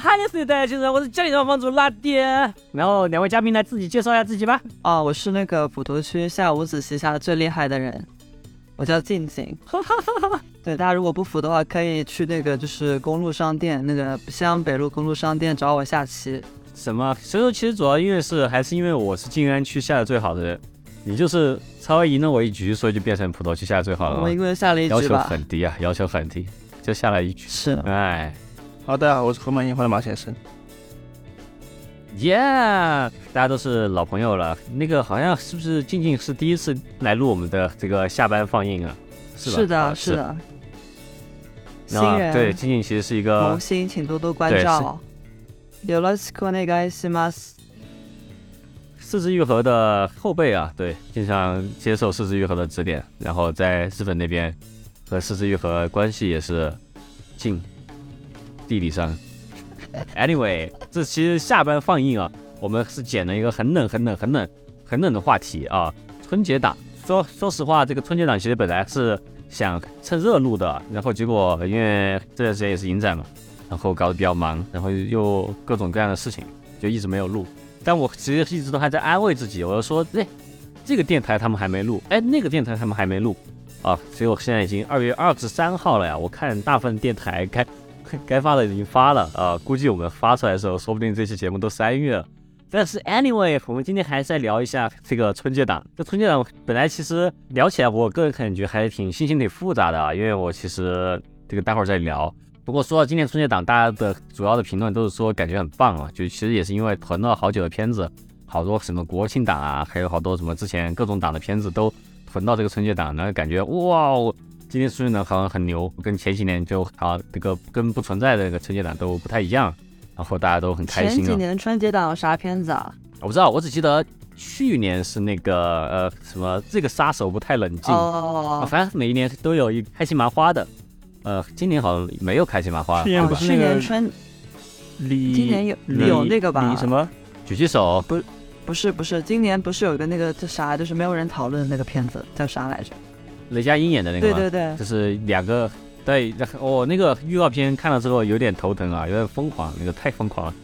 哈尼斯的先生》，我是家里的房主拉爹。然后两位嘉宾来自己介绍一下自己吧。哦，我是那个普陀区下五子棋下最厉害的人，我叫静静。对，大家如果不服的话，可以去那个就是公路商店，那个西安北路公路商店找我下棋。什么？所以说其实主要因为是还是因为我是静安区下的最好的人，你就是稍微赢了我一局，所以就变成普陀区下的最好了吗。我一个人下了一局要求。很低啊，要求很低，就下了一局。是，哎好，大家好，我是河马樱花的马先生。耶大家都是老朋友了。那个好像是不是静静是第一次来录我们的这个下班放映啊？是吧？是的，啊是。的。新啊，人对，静静其实是一个萌新，请多多关对照。よろしくお願いします。四肢愈合的后辈啊，对，经常接受四肢愈合的指点，然后在日本那边和四肢愈合关系也是近， 地理上。Anyway，这其实下班放映啊，我们是捡了一个很冷、很冷、很冷、很冷的话题啊，春节档。说说实话，这个春节档其实本来是想趁热录的，然后结果因为这段时间也是影展嘛，然后搞得比较忙，然后又各种各样的事情，就一直没有录。但我其实一直都还在安慰自己，我就说，哎，这个电台他们还没录，哎，那个电台他们还没录，啊，所以我现在已经二月二十三号了呀，我看大部分电台开 该发的已经发了啊，估计我们发出来的时候，说不定这期节目都三月了。但是 anyway，我们今天还是再聊一下这个春节档。这春节档本来其实聊起来，我个人感觉还挺心情挺复杂的啊，因为我其实这个待会儿再聊。不过说到今年春节档，大家的主要的评论都是说感觉很棒啊，就其实也是因为囤了好久的片子，好多什么国庆档啊，还有好多什么之前各种档的片子都囤到这个春节档，然后感觉哇，今天数据呢好像很牛，跟前几年就啊这个跟不存在的那个春节档都不太一样，然后大家都很开心前几。年春节档有啥片子啊？我不知道，我只记得去年是那个呃什么这个杀手不太冷静，啊，哦，反正每一年都有一开心麻花的，呃，今年好像没有开心麻花去，年不是去那个年春，李，今年有李有那个吧李什么？举起手，不是不是，今年不是有一个那个叫啥，就是没有人讨论的那个片子叫啥来着？雷佳音演的那个吗？对对对，就是两个对，我哦，那个预告片看了之后有点头疼啊，有点疯狂，那个太疯狂了，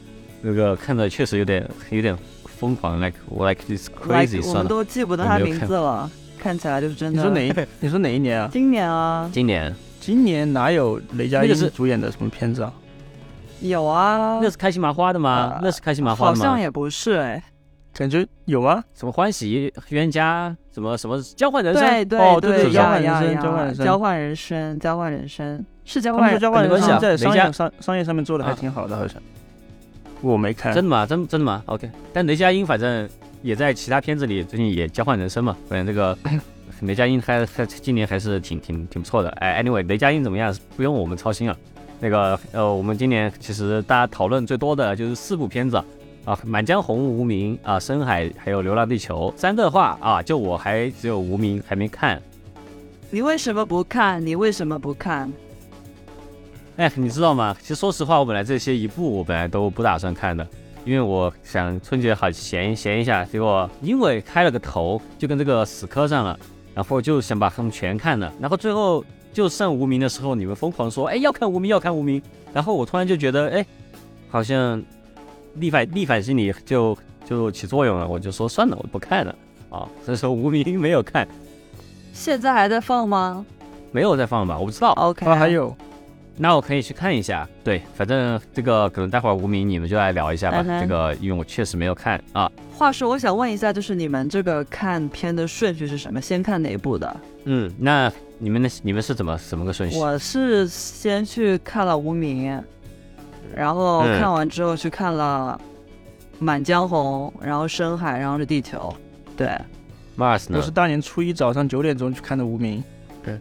那个看着确实有点有点疯狂，like like this crazy，like, 我算了，们都记不得他名字了，看起来就是真的。你说哪一？你说哪一年啊？今年啊，今年今年哪有雷佳音主演的什么片子啊？有啊，那是开心麻花的吗？呃那是开心麻花好的吗？像也不是哎。感觉有啊？什么欢喜冤家，什么什么交换人生，对对哦对对，交换人生交换人生交换人生，交换人生是交换交换人没关系啊生在商雷佳业商商业上面做的还啊挺好的，好像。我没看真，的吗？真真的吗？OK，但雷佳音反正也在其他片子里最近也交换人生嘛，反正这个 雷佳音还还今年还是挺挺挺不错的。哎，anyway，雷佳音怎么样不用我们操心啊。那个呃，我们今年其实大家讨论最多的就是四部片子啊，《满江红》《无名》啊，《深海》还有《流浪地球》三个的话啊，就我还只有《无名》还没看。你为什么不看？你为什么不看？哎，你知道吗？其实说实话，我本来这些一部我本来都不打算看的，因为我想春节好闲闲一下，结果因为开了个头，就跟这个死磕上了，然后就想把他们全看了，然后最后就剩无名的时候，你们疯狂说，哎，要看无名，要看无名，然后我突然就觉得，哎，好像逆反逆反心理就就起作用了，我就说算了，我不看了啊，所以说无名没有看，现在还在放吗没有在放吧，我不知道。？OK，啊，还有那我可以去看一下，对，反正这个可能待会儿无名你们就来聊一下吧。这个因为我确实没有看啊，话说，我想问一下，就是你们这个看片的顺序是什么？先看哪一部的？嗯，那你们的你们是怎么怎么个顺序？我是先去看了《无名》，然后嗯看完之后去看了《满江红》，然后《深海》，然后是《地球》。对，Mars 呢我是？大年初一早上九点钟去看的《无名》，对，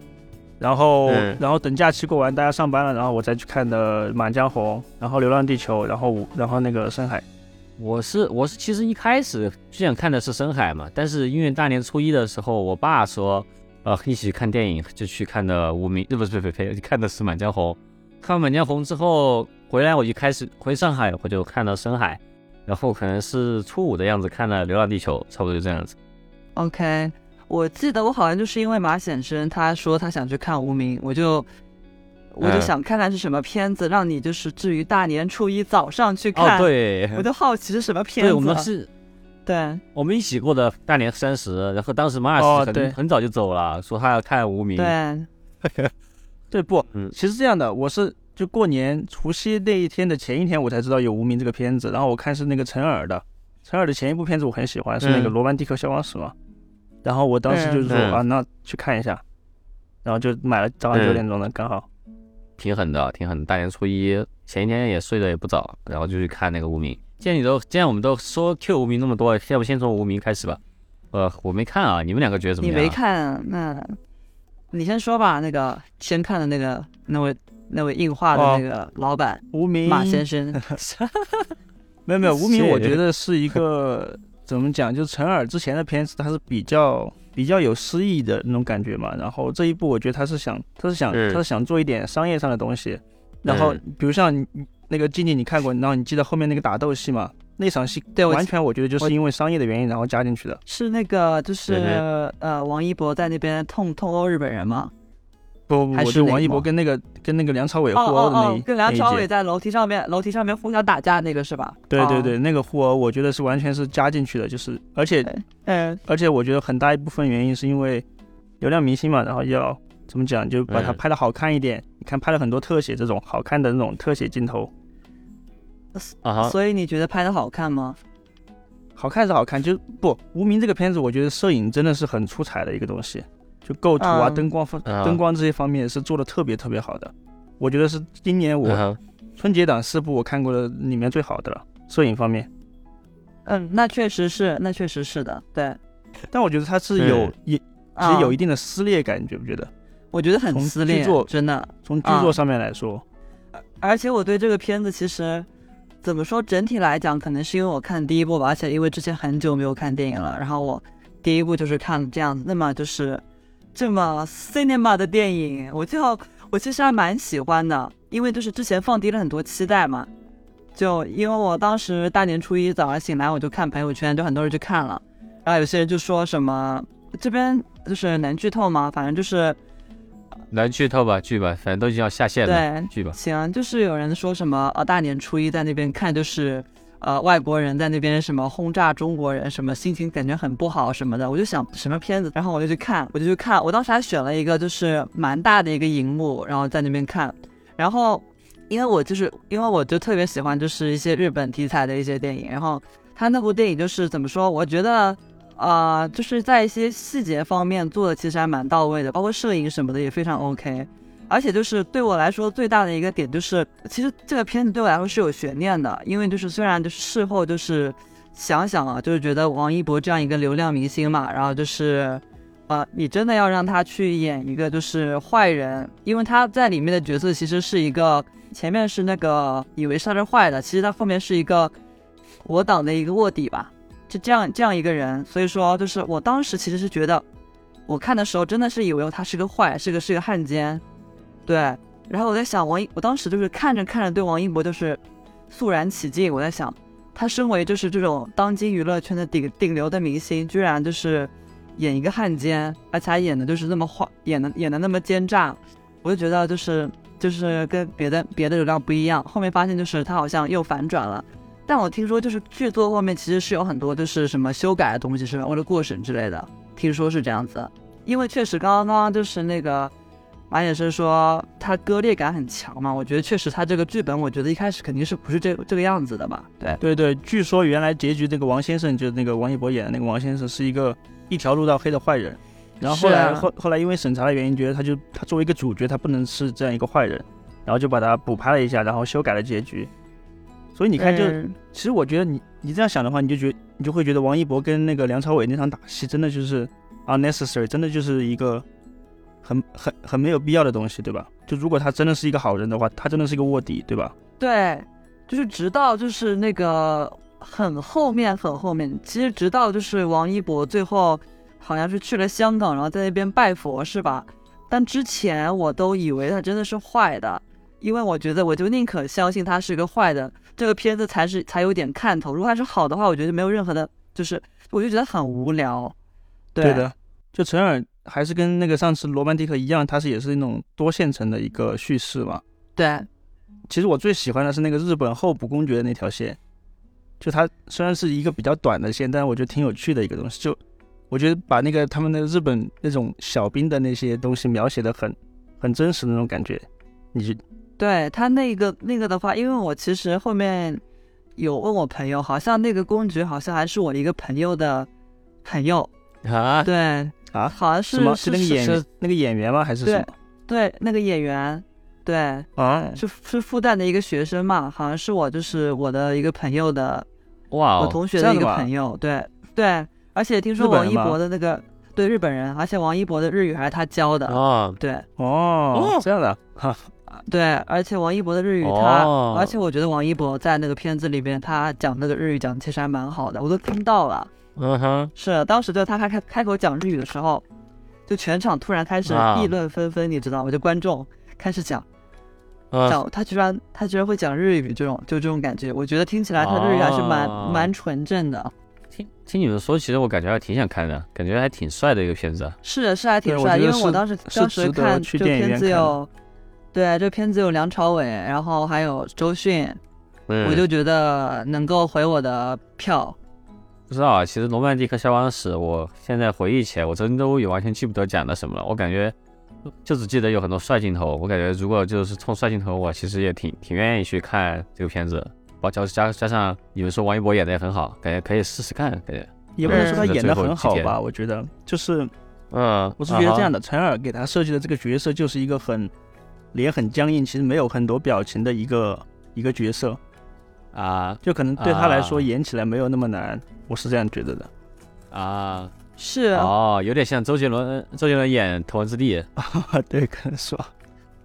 然后嗯然后等假期过完，大家上班了，然后我再去看的《满江红》，然后《流浪地球》，然后五然后那个《深海》。我是我是其实一开始就想看的是深海嘛，但是因为大年初一的时候，我爸说，呃，一起看电影，就去看的无名，呃，不是不是不是，看的是满江红。看完满江红之后回来，我就开始回上海，我就看到深海，然后可能是初五的样子看了流浪地球，差不多就这样子。OK，我记得我好像就是因为马显生他说他想去看《无名》，我就我就嗯想看看是什么片子，让你就是至于大年初一早上去哦看。，对，我就好奇是什么片子。对，我们是对我们一起过的大年三十，然后当时马尔哦对斯很很早就走了，说他要看无名。对，对不？嗯其实这样的，我是就过年除夕那一天的前一天，我才知道有《无名》这个片子，然后我看是那个陈耳的，陈耳的前一部片子我很喜欢，是那个《嗯罗曼蒂克消亡史》嘛。然后我当时就是说、嗯啊，那去看一下，然后就买了早上嗯九点钟的，刚好。挺狠的，挺狠的。大年初一前一天也睡得也不早，然后就去看那个无名。既然你都，既然我们都说 Q 无名那么多，要不先从无名开始吧？呃，我没看啊，你们两个觉得怎么样？你没？看，那你先说吧。那个先看的那个那位那位硬化的哦那个老板、无名马先生，没 有没有，无名 我觉得是一个 怎么讲，就是陈耳之前的片子，他是比较比较有诗意的那种感觉嘛。然后这一部我觉得他是想他是想嗯他是想做一点商业上的东西。然后嗯比如像你你那个静静你看过，然后你记得后面那个打斗戏嘛？那场戏对完全我觉得就是因为商业的原因然后加进去的。是那个就是嗯呃王一博在那边痛痛殴日本人吗？不不，还我是王一博跟那个跟那个梁朝伟互哦殴的那一、哦哦，跟梁朝伟在楼梯上面楼梯上面互相打架那个是吧？哦，对对对，那个互殴我觉得是完全是加进去的，就是而且嗯而且我觉得很大一部分原因是因为流量明星嘛，然后要怎么讲，就把它嗯拍的好看一点。你看拍了很多特写，这种好看的那种特写镜头，啊，所以你觉得拍的好看吗？好看是好看，就不《无名》这个片子，我觉得摄影真的是很出彩的一个东西，就构图啊、嗯灯光方、啊灯光这些方面是做的特别特别好的。我觉得是今年我春节档四部我看过的里面最好的了，摄影方面。嗯，那确实是，那确实是的，对，但我觉得它是有嗯也其啊实有一定的撕裂感，你觉不觉得？我觉得很撕裂，真的。从剧啊作上面来说，而且我对这个片子其实怎么说，整体来讲，可能是因为我看第一部吧，而且因为之前很久没有看电影了，然后我第一部就是看这样子，那么就是这么 cinema 的电影，我就我其实还蛮喜欢的，因为就是之前放低了很多期待嘛，就因为我当时大年初一早上醒来，我就看朋友圈，就很多人去看了，然后有些人就说什么这边就是能剧透吗？反正就是能剧透吧，剧吧，反正都已经要下线了，对，剧吧。行，就是有人说什么呃大年初一在那边看，就是呃外国人在那边什么轰炸中国人，什么心情感觉很不好什么的。我就想什么片子，然后我就去看，我就去看，我当时还选了一个就是蛮大的一个荧幕，然后在那边看，然后因为我就是因为我就特别喜欢就是一些日本题材的一些电影，然后他那部电影就是怎么说，我觉得。啊、就是在一些细节方面做的其实还蛮到位的，包括摄影什么的也非常 OK。而且就是对我来说最大的一个点就是，其实这个片子对我来说是有悬念的，因为就是虽然就是事后就是想想啊，就是觉得王一博这样一个流量明星嘛，然后就是，呃，你真的要让他去演一个就是坏人，因为他在里面的角色其实是一个前面是那个以为是他是坏的，其实他后面是一个我党的一个卧底吧，就这样这样一个人，所以说就是我当时其实是觉得，我看的时候真的是以为他是个坏，是个是个汉奸。对，然后我在想王一，我当时就是看着看着对王一博就是肃然起敬。我在想，他身为就是这种当今娱乐圈的顶顶流的明星，居然就是演一个汉奸，而且还演的就是那么坏，演的演的那么奸诈，我就觉得就是就是跟别的别的流量不一样。后面发现就是他好像又反转了。但我听说就是剧作后面其实是有很多就是什么修改的东西，是吧？为了过审之类的，听说是这样子。因为确实刚刚就是那个马也生说他割裂感很强嘛，我觉得确实他这个剧本，我觉得一开始肯定是不是这这个样子的吧？对，对对，据说原来结局那个王先生，就是那个王一博演的那个王先生，是一个一条路到黑的坏人。然后后来、啊后后来因为审查的原因，觉得他就他作为一个主角，他不能是这样一个坏人，然后就把他补拍了一下，然后修改了结局。所以你看就，嗯其实我觉得你你这样想的话，你就觉你就会觉得王一博跟那个梁朝伟那场打戏真的就是 unnecessary，真的就是一个很很很没有必要的东西，对吧？就如果他真的是一个好人的话，他真的是一个卧底，对吧？对，就是直到就是那个很后面很后面，其实直到就是王一博最后好像是去了香港，然后在那边拜佛是吧？但之前我都以为他真的是坏的，因为我觉得我就宁可相信他是一个坏的，这个片子才是才有点看头。如果他是好的话，我觉得没有任何的，就是我就觉得很无聊。对的，就陈耳还是跟那个上次罗曼蒂克一样，它是也是那种多线程的一个叙事嘛。对，其实我最喜欢的是那个日本候补公爵的那条线，就它虽然是一个比较短的线，但是我觉得挺有趣的一个东西。就我觉得把那个他们的日本那种小兵的那些东西描写的很很真实的那种感觉，你就对他那个那个的话，因为我其实后面有问我朋友，好像那个公爵好像还是我的一个朋友的朋友，啊，对，啊好像是什么是那个演是那个演员吗？还是什么对那个演员，对，啊？是是复旦的一个学生嘛，好像是我就是我的一个朋友的，哇哦，我同学的一个朋友，对对，而且听说王一博的那个对日本人，而且王一博的日语还是他教的，啊，对哦，这样的哈，对，而且王一博的日语他，哦而且我觉得王一博在那个片子里边他讲那个日语讲的其实还蛮好的，我都听到了。嗯哼，是，当时就他开开开口讲日语的时候，就全场突然开始啊议论纷纷，你知道吗？就观众开始讲嗯，讲，他居然他居然会讲日语，这种就这种感觉，我觉得听起来他日语还是蛮、哦蛮纯正的。听听你们说，其实我感觉还挺想看的，感觉还挺帅的一个片子。是是还挺帅，因为我当时当时看这个片子有，对，这个片子有梁朝伟，然后还有周迅，嗯，我就觉得能够回我的票。不知道啊。其实《罗曼蒂克消亡史》，我现在回忆起来，我真都也完全记不得讲的什么了。我感觉就只记得有很多帅镜头。我感觉如果就是冲帅镜头，我其实也挺挺愿意去看这个片子。包加加加上你们说王一博演的也很好，感觉可以试试看。感觉，也不能说他嗯演的很好吧，我觉得就是嗯，我是觉得这样的。的，陈耳给他设计的这个角色就是一个很脸很僵硬，其实没有很多表情的一个一个角色，啊就可能对他来说啊演起来没有那么难，我是这样觉得的。啊是，哦，有点像周杰伦，周杰伦演《头文字 D》对，可能是吧。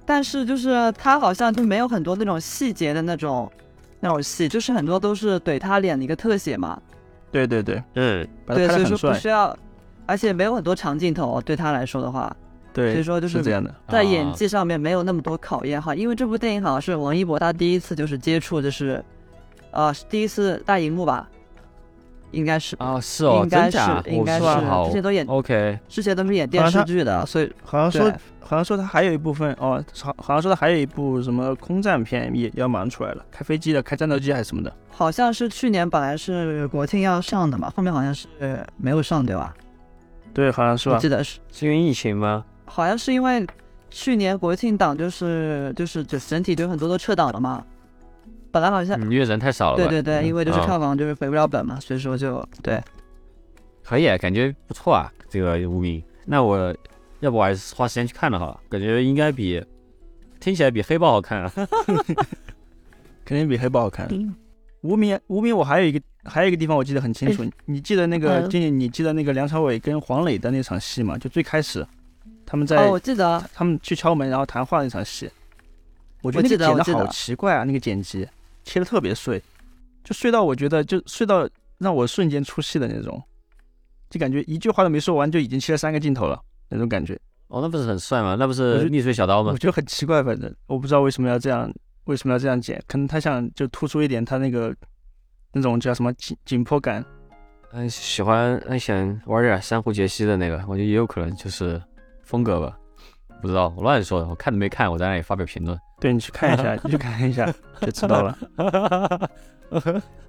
但是就是他好像就没有很多那种细节的那种那种戏，就是很多都是怼他脸的一个特写嘛。对对对，嗯，对，所以说不。需要，而且没有很多长镜头，对他来说的话，对所以，说就是这样的。在演啊技上面没有那么多考验哈。因为这部电影好像是王一博他第一次就是接触，就是呃是第一次大荧幕吧，应该是。啊，是哦，应该真假？是，应该是我，好之前都演，OK，之前都是演电视剧的，所以好像说，好像说他还有一部分哦，好好像说他还有一部什么空战片也要马上出来了，开飞机的，开战斗机还是什么的。好像是去年本来是国庆要上的嘛，后面好像是没有上，对吧？对，好像是吧我记？得是，是因为疫情吗？好像是因为去年国庆档就是就是就整体就很多都撤档了嘛，本来好像、嗯，因为人太少了。对对对，因为就是啊票房就是回不了本嘛，所以说就对。可以，感觉不错啊，这个无名。那我要不我还是花时间去看了哈，感觉应该比听起来比黑豹好看啊。肯定比黑豹好看。嗯无名，无名，我还有一个还有一个地方我记得很清楚，你记得那个嗯静静，你记得那个梁朝伟跟黄磊的那场戏吗？就最开始他们在、哦，我记得，他们去敲门然后谈话那场戏，我觉得那我记个剪的好奇怪啊，那个剪辑切的特别碎，就碎到我觉得就碎到让我瞬间出戏的那种，就感觉一句话都没说完就已经切了三个镜头了那种感觉，哦，那不是很帅吗？那不是逆水小刀吗我？觉得很奇怪，反正我不知道为什么要这样，为什么要这样剪，可能他想就突出一点他那个那种叫什么紧紧迫感。嗯，喜欢嗯想玩点珊瑚杰西的那个，我觉得也有可能就是风格吧。不知道，我乱说的，我看都没看，我在那里发表评论。对你去看一下，你去看一下 就知道了。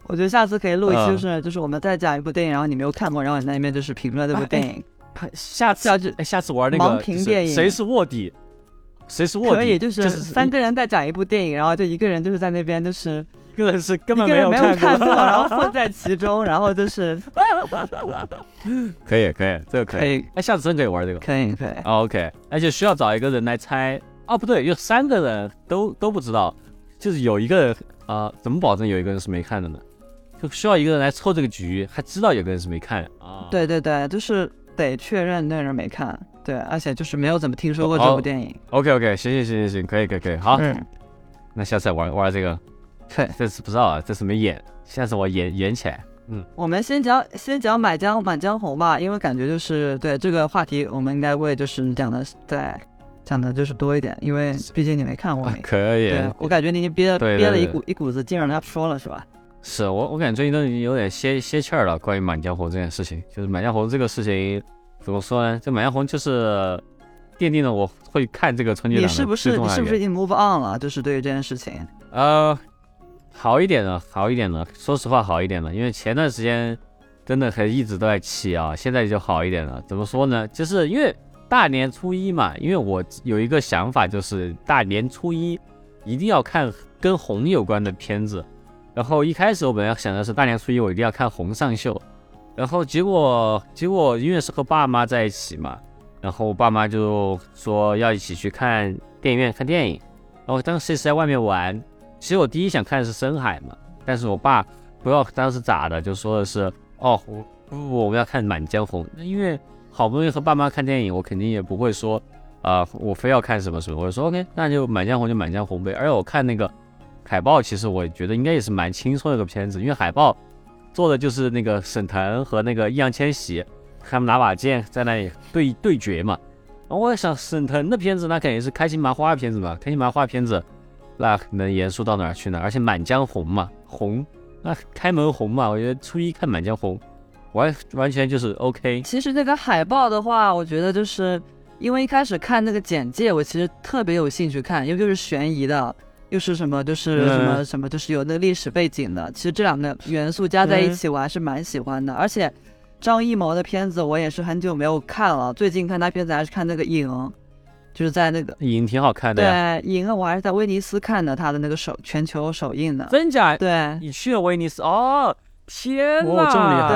我觉得下次可以录一期，嗯就是、就是我们再讲一部电影，然后你没有看过，然后你在那边就是评论这部电影，下次要就哎，下次玩那个就是评电影谁是卧底？谁是卧底？可以，就是三个人在讲一部电影，然后就一个人就是在那边就是一个人是根本没有看看过，然后混在其中，然后就是 可以可以，这个可以。可以哎，下次真可以玩这个。可以可以，哦 OK，而且需要找一个人来猜。哦，不对，有三个人都都不知道，就是有一个人啊、怎么保证有一个人是没看的呢？就需要一个人来凑这个局，还知道有个人是没看啊。，对对对，就是得确认那人没看，对，而且就是没有怎么听说过这哦部电影，OK OK，行行行行行，可以可以可以，好，嗯，那下次玩玩这个。这次不知道啊，这次没演，下次我演演起来。嗯我们先讲先讲《满江满江红》吧，因为感觉就是对这个话题，我们应该会就是讲的对讲的就是多一点，因为毕竟你没看过啊。可以对，我感觉你已经憋对对憋了一股一股子劲让他说了是吧？是我我感觉最近都已经有点歇歇气儿了。关于《满江红》这件事情，就是《满江红》这个事情，怎么说呢？这《满江红》就是奠定了我会看这个春节档的你是不是你是不是已经 move on 了？就是对于这件事情，呃，好一点了，好一点了。说实话，好一点了，因为前段时间真的还一直都在气啊，现在就好一点了。怎么说呢？就是因为大年初一嘛，因为我有一个想法，就是大年初一一定要看跟红有关的片子。然后一开始我本来想的是大年初一我一定要看《红上秀》，然后结果结果因为是和爸妈在一起嘛，然后爸妈就说要一起去看电影院看电影，然后当时是在外面玩。其实我第一想看的是深海嘛，但是我爸不知道当时咋的，就说的是哦，我不不我们要看《满江红》，那因为好不容易和爸妈看电影，我肯定也不会说啊、我非要看什么什么，我就说 OK，那就《满江红》就《满江红》呗。而且我看那个海报，其实我觉得应该也是蛮轻松的一个片子，因为海报做的就是那个沈腾和那个易烊千玺，他们拿把剑在那里对对决嘛。我想，沈腾的片子那肯定是开心麻花的片子嘛，开心麻花片子。那能严肃到哪儿去呢？而且《满江红》嘛，红那开门红嘛，我觉得初一看《满江红》完完全就是 OK。其实那个海报的话，我觉得就是因为一开始看那个简介，我其实特别有兴趣看，因为就是悬疑的，又是什么就是嗯什么什么，就是有那个历史背景的。其实这两个元素加在一起，我还是蛮喜欢的。而且张艺谋的片子我也是很久没有看了，最近看他片子还是看那个《影》，就是在那个影挺好看的呀，对《影》，我还是在威尼斯看的他的那个首全球首映的。真假？对你去了威尼斯哦？天哦这么厉害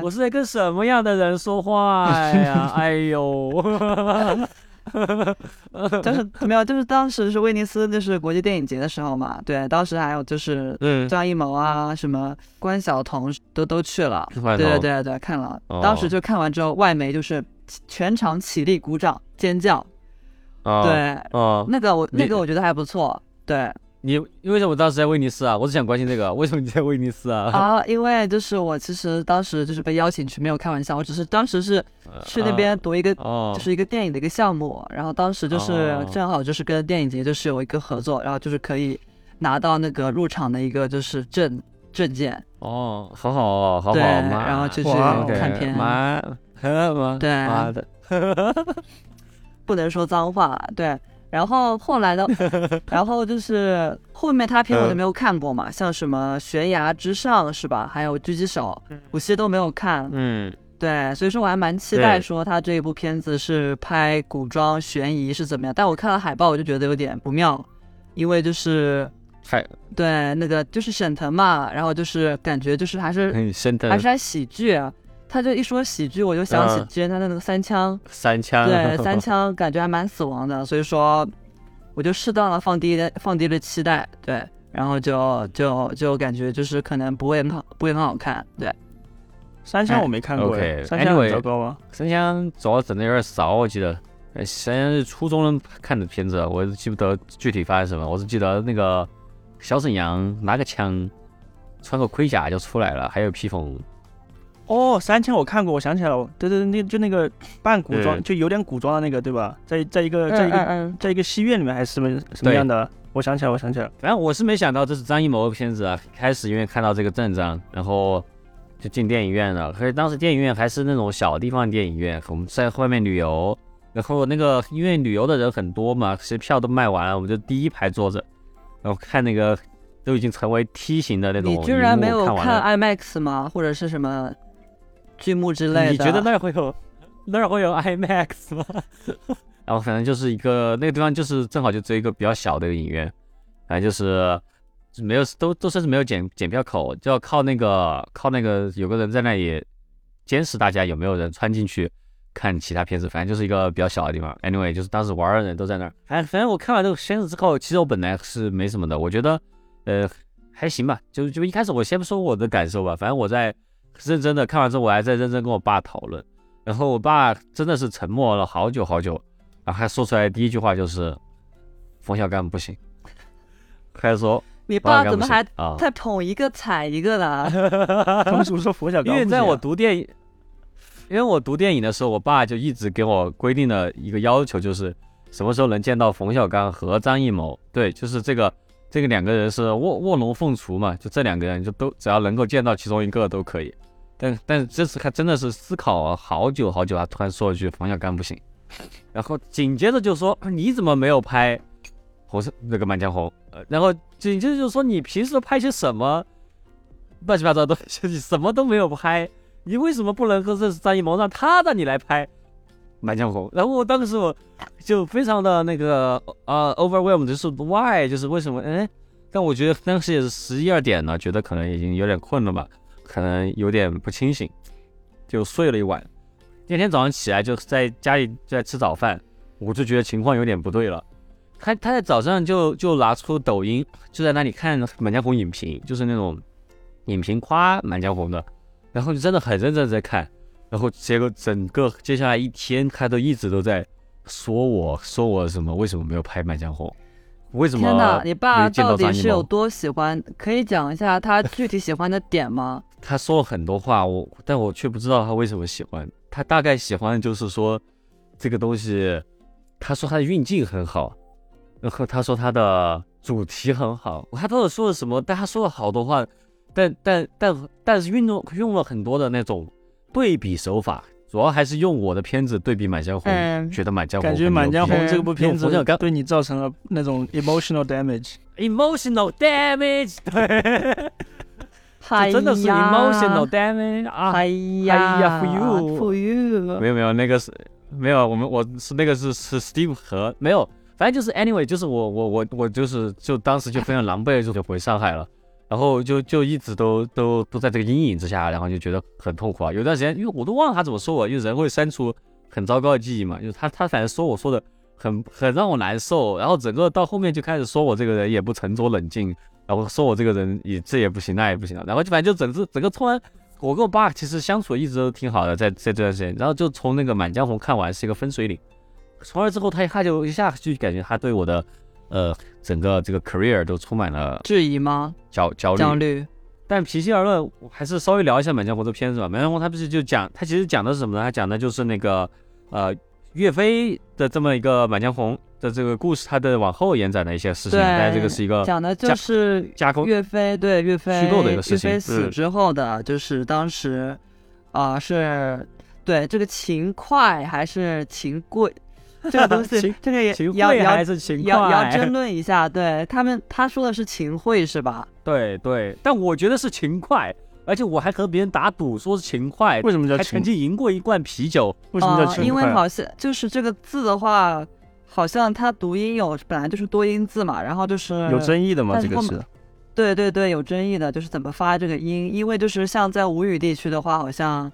对，我是在跟什么样的人说话呀？哎呦，就是没有，就是当时是威尼斯，就是国际电影节的时候嘛。对，当时还有就是嗯，张艺谋啊，什么关晓彤都都去了。对对对对对，看了。哦当时就看完之后，外媒就是全场起立鼓掌尖叫。哦，对，哦，那个我那个我觉得还不错。对。你为什么当时在威尼斯啊？我只想关心这个，为什么你在威尼斯啊？啊，因为就是我其实当时就是被邀请去，没有开玩笑，我只是当时是去那边读一个哦，就是一个电影的一个项目，然后当时就是哦正好就是跟电影节就是有一个合作，然后就是可以拿到那个入场的一个就是证证件，哦，好好哦，好好对，然后就去看片。妈，妈，对。妈的，不能说脏话，对。然后后来的，然后就是后面他片我都没有看过嘛，像什么悬崖之上是吧？还有狙击手，我其实都没有看。嗯，对，所以说我还蛮期待说他这一部片子是拍古装悬疑是怎么样。但我看了海报，我就觉得有点不妙，因为就是海对那个就是沈腾嘛，然后就是感觉就是还是还是还喜剧啊。他就一说喜剧，我就想起嗯之前他的那个三枪，三枪，对三枪感觉还蛮死亡的，所以说我就适当的放低了放低了期待，对，然后就就就感觉就是可能不会很好，不会很好看，对。三枪我没看过三枪很 anyway 糟糕啊。三枪主要整的有点少，我记得。呃三枪是初中人看的片子，我记不得具体发生什么，我只记得那个小沈阳拿个枪，穿个盔甲就出来了，还有披风。哦，三千我看过，我想起来了，对对对，那就那个半古装，就有点古装的那个，对吧？在在一个在一个嗯在一个戏院里面还是什么什么样的？我想起来，我想起来了，反正我是没想到这是张艺谋的片子啊，开始因为看到这个阵仗，然后就进电影院了。可是当时电影院还是那种小地方电影院，我们在外面旅游，然后那个因为旅游的人很多嘛，其实票都卖完了，我们就第一排坐着，然后看那个都已经成为梯形的那种你。居然没有看 IMAX 吗？或者是什么剧目之类的？你觉得那儿会有那儿会有 IMAX 吗？然后反正就是一个那个地方，就是正好就只有一个比较小的一个影院，反正就是没有都都甚至没有检检票口，就要靠那个靠那个有个人在那里监视大家有没有人穿进去看其他片子，反正就是一个比较小的地方。Anyway，就是当时玩的人都在那儿。哎，反正我看完这个片子之后，其实我本来是没什么的，我觉得呃还行吧。就就一开始我先不说我的感受吧，反正我在认真的看完之后，我还在认真跟我爸讨论。然后我爸真的是沉默了好久好久，然后还说出来第一句话就是冯小刚不行，开始说你爸怎么还啊？在捧一个踩一个呢？他们是不是说冯小刚不行啊？因为在我读电影，因为我读电影的时候，我爸就一直给我规定了一个要求，就是什么时候能见到冯小刚和张艺谋。对，就是这个这个两个人是卧卧龙凤雏嘛，就这两个人就都只要能够见到其中一个都可以。但但是这次还真的是思考了好久好久，啊突然说了句冯小刚不行，然后紧接着就说你怎么没有拍红色那个满江红？呃，然后紧接着就说你平时拍些什么乱七八糟的东西，什么都没有拍，你为什么不能和认识张艺谋让他让你来拍满江红？然后我当时我就非常的那个啊、overwhelmed，就是 why，就是为什么？哎，但我觉得当时也是十一二点了，觉得可能已经有点困了吧，可能有点不清醒，就睡了一晚。第二天早上起来就在家里就在吃早饭，我就觉得情况有点不对了。他他在早上就就拿出抖音，就在那里看《满江红》影评，就是那种影评夸《满江红》的，然后就真的很认真在看，然后结果整个接下来一天他都一直都在说我说我什么为什么没有拍《满江红》，为什么天哪，你爸到底是有多喜欢？可以讲一下他具体喜欢的点吗？他说了很多话，我但我却不知道他为什么喜欢。他大概喜欢就是说这个东西，他说他的运镜很好，然后他说他的主题很好，他到底说了什么？但他说了好多话，但但但但是运动用了很多的那种对比手法，主要还是用我的片子对比《满江红》，嗯觉得《满江红》感觉《满江红嗯》这部片子对你造成了那种 emotional damage。emotional damage，对，哎真的是 emotional damage 啊！哎呀哎呀，for you for you，没有没有，那个是没有，我们我是那个是是 Steve 和没有，反正就是 anyway，就是我我我我就是就当时就非常狼狈，就就回上海了，然后就就一直都都都在这个阴影之下，然后就觉得很痛苦啊。有段时间，因为我都忘了他怎么说我，因为人会删除很糟糕的记忆嘛，就是他他反正说我说的很很让我难受，然后整个到后面就开始说我这个人也不沉着冷静，然后说我这个人也这也不行那也不行了，然后就反正就整个整个突然。我跟我爸其实相处一直都挺好的，在在这段时间，然后就从那个《满江红》看完是一个分水岭，从而之后他一下就一下就感觉他对我的呃整个这个 career 都充满了质疑吗？焦焦虑。焦虑。但平心而论，我还是稍微聊一下《满江红》这片子吧。《满江红》它不是就讲，它其实讲的是什么呢？它讲的就是那个呃岳飞的这么一个《满江红》的这个故事，它的往后延展的一些事情。对但这个是一个讲的就是架空岳飞对岳飞虚构的一个事情岳飞死嗯之后的，就是当时啊、是对这个秦桧还是秦贵这个东西，这个也秦要要桧还是秦要要争？论一下。对他们他说的是秦桧是吧？对对，但我觉得是秦桧，而且我还和别人打赌说是秦桧，为什么叫秦还曾？经赢过一罐啤酒。为什么叫呃因为？好像就是这个字的话，好像它读音有本来就是多音字嘛，然后就是有争议的吗？但是后这个是对对对，有争议的，就是怎么发这个音，因为就是像在吴语地区的话，好像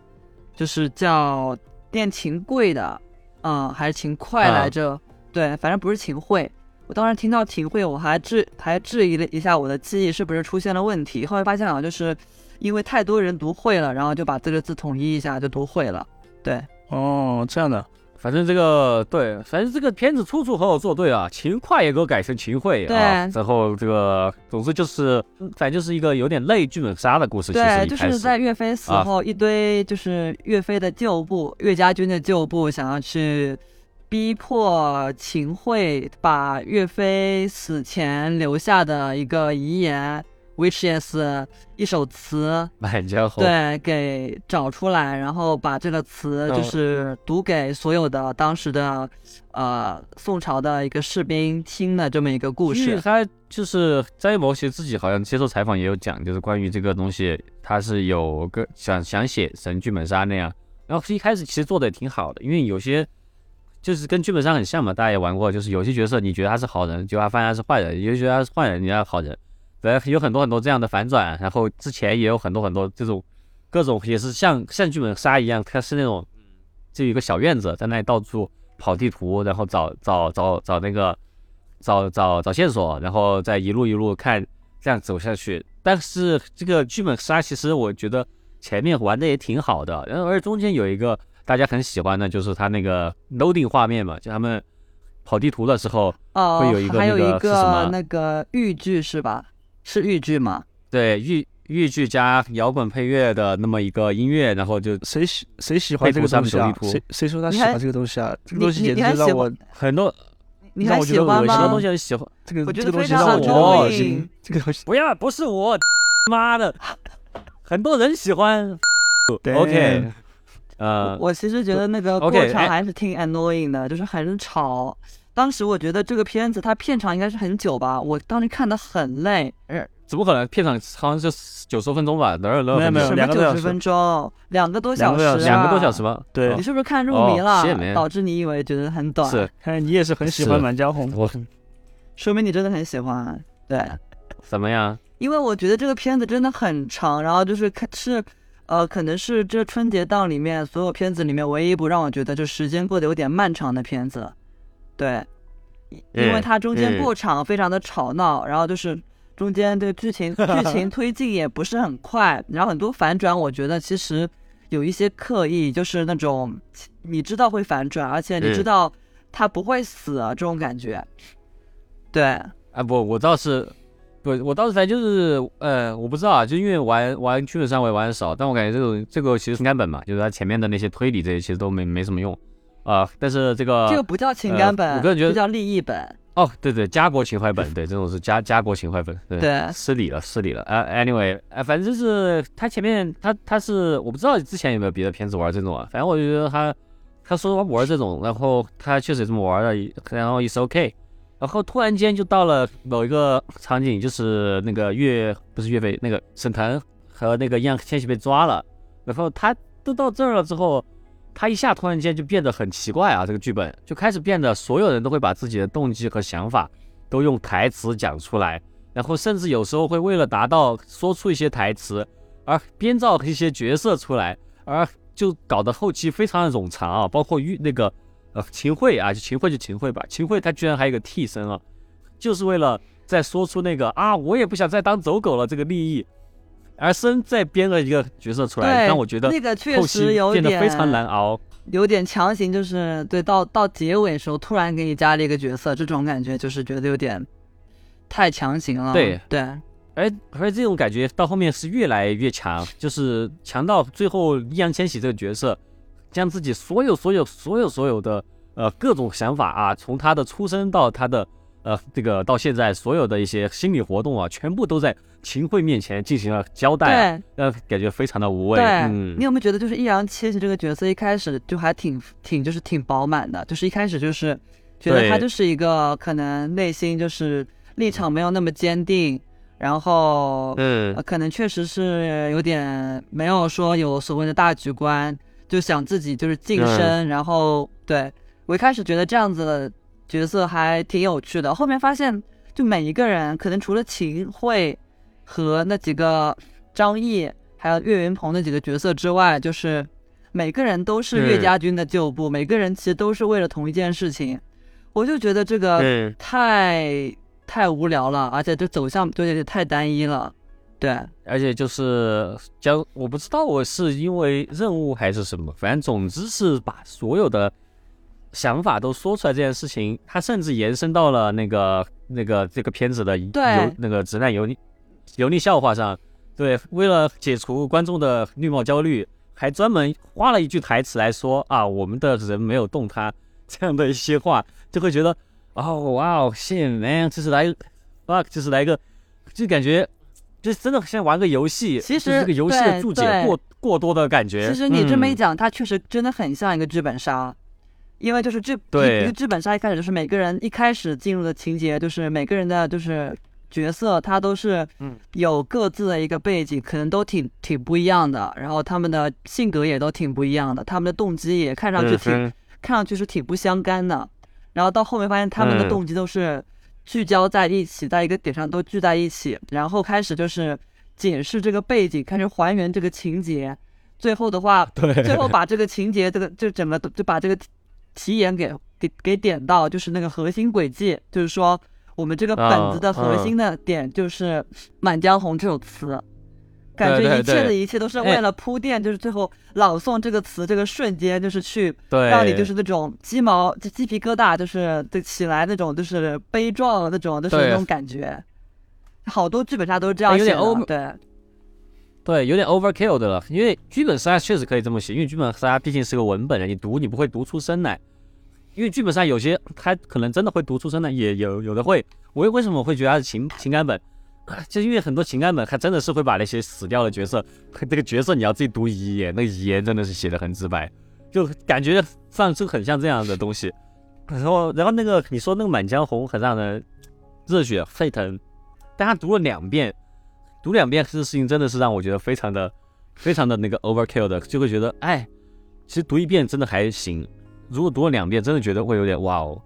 就是叫念秦桧的，嗯，还是秦快啊来着？对，反正不是秦桧。我当时听到秦桧，我还质还质疑了一下我的记忆是不是出现了问题，后来发现好像就是因为太多人读会了，然后就把这个字统一一下就读会了。对，哦，这样的。反正这个对，反正这个片子处处和我作对啊，秦桧也给我改成秦桧对啊，然后这个总之就是，反正就是一个有点类剧本杀的故事。对，就是在岳飞死啊后，一堆就是岳飞的旧部、岳家军的旧部想要去逼迫秦桧把岳飞死前留下的一个遗言，which is 一首词，满江红，对，给找出来，然后把这个词哦就是读给所有的当时的呃宋朝的一个士兵听的这么一个故事。因为他就是张艺谋，其实自己好像接受采访也有讲，就是关于这个东西，他是有个想想写成剧本杀那样，然后一开始其实做的也挺好的，因为有些就是跟剧本杀很像嘛，大家也玩过，就是有些角色你觉得他是好人，结果他发现他是坏人；有些觉得他是坏人，你要好人，对，有很多很多这样的反转，然后之前也有很多很多这种各种也是像像剧本杀一样，它是那种就有一个小院子，在那里到处跑地图，然后找找找找那个找找找线索，然后再一路一路看这样走下去。但是这个剧本杀其实我觉得前面玩的也挺好的，然后而中间有一个大家很喜欢的，就是它那个 loading 画面嘛，就他们跑地图的时候，哦，会有一个还有一那个是什么个那个豫剧是吧？是豫剧吗？对豫豫剧加摇滚配乐的那么一个音乐，然后就谁喜谁喜欢这个东西啊谁谁说他喜欢这个东西啊？这个东西简直让我很多你还让我喜欢吗得恶心很多东？西很喜欢。这个我觉这个东西得非常让我觉得恶心。这个东西不要，不是我，妈的，很多人喜欢，对 OK，呃，我其实觉得那个过场哎还是挺 annoying 的，就是很吵。当时我觉得这个片子它片长应该是很久吧，我当时看的很累，怎么可能？片场好像是九十多分钟吧？哪有那没有没有两个多小时分钟，两个多小时、啊，两个多小时两个多小时吗？对你是不是看入哦迷了导致你以为觉得很短？是，看来你也是很喜欢《满江红》。我 说明你真的很喜欢。对，怎么样？因为我觉得这个片子真的很长，然后就是看是，呃，可能是这春节档里面所有片子里面唯一一部让我觉得就时间过得有点漫长的片子。对，因因为嗯它中间嗯过场非常的吵闹，然后就是中间这个剧情 剧情推进也不是很快，然后很多反转，我觉得其实有一些刻意，就是那种你知道会反转，而且你知嗯道他不会死、啊、这种感觉。对，啊不，我倒是不，我倒是反正就是呃，我不知道啊，就因为玩玩剧本杀我也玩的少，但我感觉这种这个其实情感本嘛，就是它前面的那些推理这些其实都没没什么用啊、但是这个这个不叫情感本，呃我个人觉得这叫利益本。哦，对对，家国情怀本，对，这种是家家国情怀本，对，对失礼了，失礼了。啊、a n y w a y 啊、反正就是他前面他他是我不知道之前有没有别的片子玩这种啊，反正我就觉得他他说玩这种，然后他确实也这么玩的，然后也是 OK。然后突然间就到了某一个场景，就是那个岳不是岳飞，那个沈腾和那个易烊千玺被抓了，然后他都到这儿了之后，他一下突然间就变得很奇怪啊，这个剧本就开始变得所有人都会把自己的动机和想法都用台词讲出来，然后甚至有时候会为了达到说出一些台词而编造一些角色出来，而就搞得后期非常的冗长啊，包括玉那个呃秦桧啊，就秦桧就秦桧吧，秦桧他居然还有个替身啊，就是为了再说出那个啊我也不想再当走狗了这个利益，而森再编了一个角色出来，让我觉得那个确实有点变得非常难熬。有点强行，就是对到到结尾的时候突然给你加了一个角色，这种感觉就是觉得有点太强行了。对对，而而这种感觉到后面是越来越强，就是强到最后易烊千玺这个角色，将自己所有所有所有所有的呃各种想法啊，从他的出生到他的呃这个到现在所有的一些心理活动啊，全部都在秦桧面前进行了交代、啊，对。呃，感觉非常的无畏。对，嗯。你，有没有觉得就是易烊千玺这个角色一开始就还挺挺就是挺饱满的，就是一开始就是觉得他就是一个可能内心就是立场没有那么坚定，然后嗯。呃，可能确实是有点没有说有所谓的大局观，就想自己就是晋嗯。升，然后对。我一开始觉得这样子的角色还挺有趣的，后面发现就每一个人可能除了秦桧和那几个张译还有岳云鹏那几个角色之外，就是每个人都是岳嗯家军的旧部，每个人其实都是为了同一件事情，我就觉得这个嗯，太太无聊了，而且这走向就有点太单一了。对，而且就是将我不知道我是因为任务还是什么，反正总之是把所有的想法都说出来这件事情，它甚至延伸到了那个那个这个片子的对。油那个直男油腻油腻笑话上。对，为了解除观众的绿帽焦虑，还专门花了一句台词来说啊，我们的人没有动他这样的一些话，就会觉得哦哇哦，shit man，这是来 fuck，这是来一个，就感觉。就真的像玩个游戏，其实这个游戏的注解过过多的感觉。其实你这么一嗯讲，它确实真的很像一个剧本杀，因为就是剧对一个剧本杀一开始就是每个人一开始进入的情节，就是每个人的就是角色，他都是嗯。有各自的一个背景，可能都挺挺不一样的，然后他们的性格也都挺不一样的，他们的动机也看上去挺、嗯看上去是挺不相干的，然后到后面发现他们的嗯。动机都是聚焦在一起，在一个点上都聚在一起，然后开始就是解释这个背景，开始还原这个情节，最后的话，对，最后把这个情节这个就整个都就把这个题眼给给给点到，就是那个核心轨迹，就是说我们这个本子的核心的点就是《满江红》这首词。感觉一切的一切都是哎为了铺垫，就是最后朗诵这个词这个瞬间，就是去对，让你就是那种鸡毛就鸡皮疙瘩，就是就起来那种就是悲壮那种就是那种感觉。好多剧本杀都是这样写的，对对，有点 overkill 的了。因为剧本杀确实可以这么写，因为剧本杀毕竟是个文本，你读你不会读出声来。因为剧本杀有些他可能真的会读出声来，也有有的会。我为什么会觉得他是情情感本？就因为很多情感本，他真的是会把那些死掉的角色，这个角色你要自己读遗言，那个遗言真的是写的很直白，就感觉上就很像这样的东西。然后，然后那个你说那个《满江红》很让人热血沸腾，但他读了两遍，读两遍这个事情真的是让我觉得非常的、非常的那个 overkill 的，就会觉得，哎，其实读一遍真的还行，如果读了两遍，真的觉得会有点哇哦，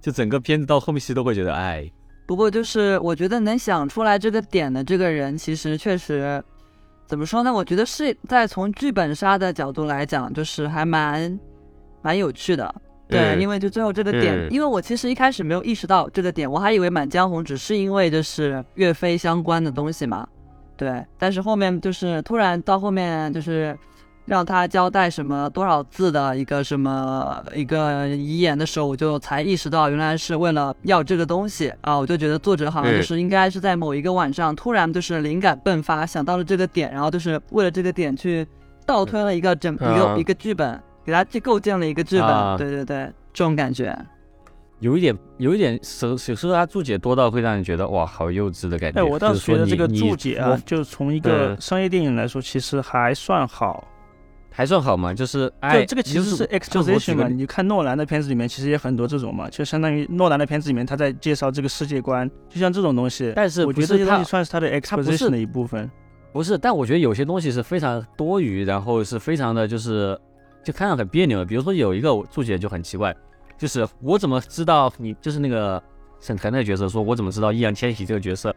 就整个片子到后面期都会觉得，哎，不过就是我觉得能想出来这个点的这个人，其实确实怎么说呢？我觉得是在从剧本杀的角度来讲，就是还蛮蛮有趣的。对，嗯因为就最后这个点，嗯因为我其实一开始没有意识到这个点，我还以为《满江红》只是因为就是岳飞相关的东西嘛。对，但是后面就是突然到后面就是让他交代什么多少字的一个什么一个遗言的时候，我就才意识到原来是为了要这个东西啊！我就觉得作者好像就是应该是在某一个晚上突然就是灵感迸发，想到了这个点，然后就是为了这个点去倒推了一个整一个、啊一个剧本，给他去构建了一个剧本。啊对对对，这种感觉。有一点，有一点，有有时候他注解多到会让人觉得哇，好幼稚的感觉。哎，我倒是觉得这个注解啊我，就从一个嗯商业电影来说，其实还算好。还算好嘛，就是哎，就这个其实是 exposition 嘛，你看诺兰的片子里面其实也很多这种嘛，就相当于诺兰的片子里面他在介绍这个世界观，就像这种东西。但是我觉得这东西算是他的 exposition 的一部分。不是，但我觉得有些东西是非常多余，然后是非常的就是就看着很别扭的。比如说有一个注解就很奇怪，就是我怎么知道你就是那个沈腾那个角色说，我怎么知道易烊千玺这个角色，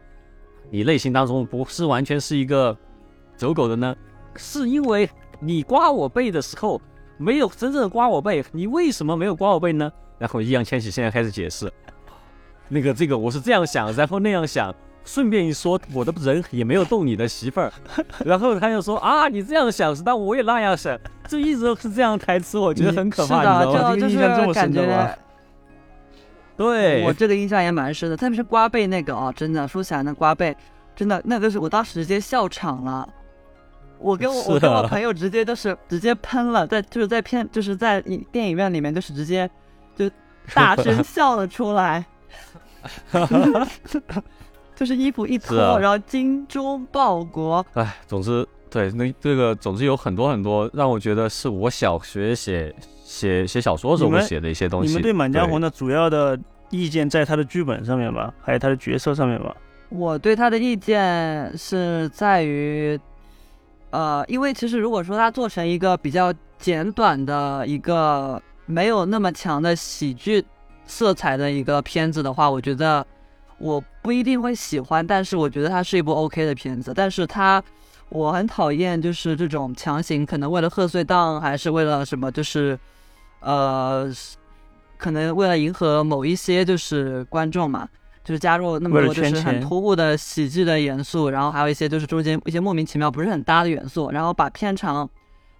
你内心当中不是完全是一个走狗的呢？是因为你刮我背的时候没有真正的刮我背，你为什么没有刮我背呢？然后易烊千玺现在开始解释，那个这个我是这样想，然后那样想，顺便一说，我的人也没有动你的媳妇儿，然后他就说啊，你这样想是，但我也那样想，就一直都是这样台词，我觉得很可怕，是的，你知道吗？这个就就印象这么是感深的吗觉。对，我这个印象也蛮深的，特别是刮背那个啊，真的说起来那刮背，真的那个是我当时直接笑场了。我跟我是我跟我啊朋友直接就是直接喷了，在就是在片就是在影电影院里面就是直接就 大声笑了出来，就是衣服一脱，啊然后精忠报国，哎，总之对那这个总之有很多很多让我觉得是我小学写写写小说时候写的一些东西。你们对《满江红》的主要的意见在他的剧本上面吧，还有他的角色上面吧？我对他的意见是在于，呃，因为其实如果说它做成一个比较简短的一个没有那么强的喜剧色彩的一个片子的话，我觉得我不一定会喜欢，但是我觉得它是一部 OK 的片子。但是它，我很讨厌就是这种强行可能为了贺岁档，还是为了什么，就是呃，可能为了迎合某一些就是观众嘛。就是加入那么多就是很突兀的喜剧的元素，然后还有一些就是中间一些莫名其妙不是很搭的元素，然后把片长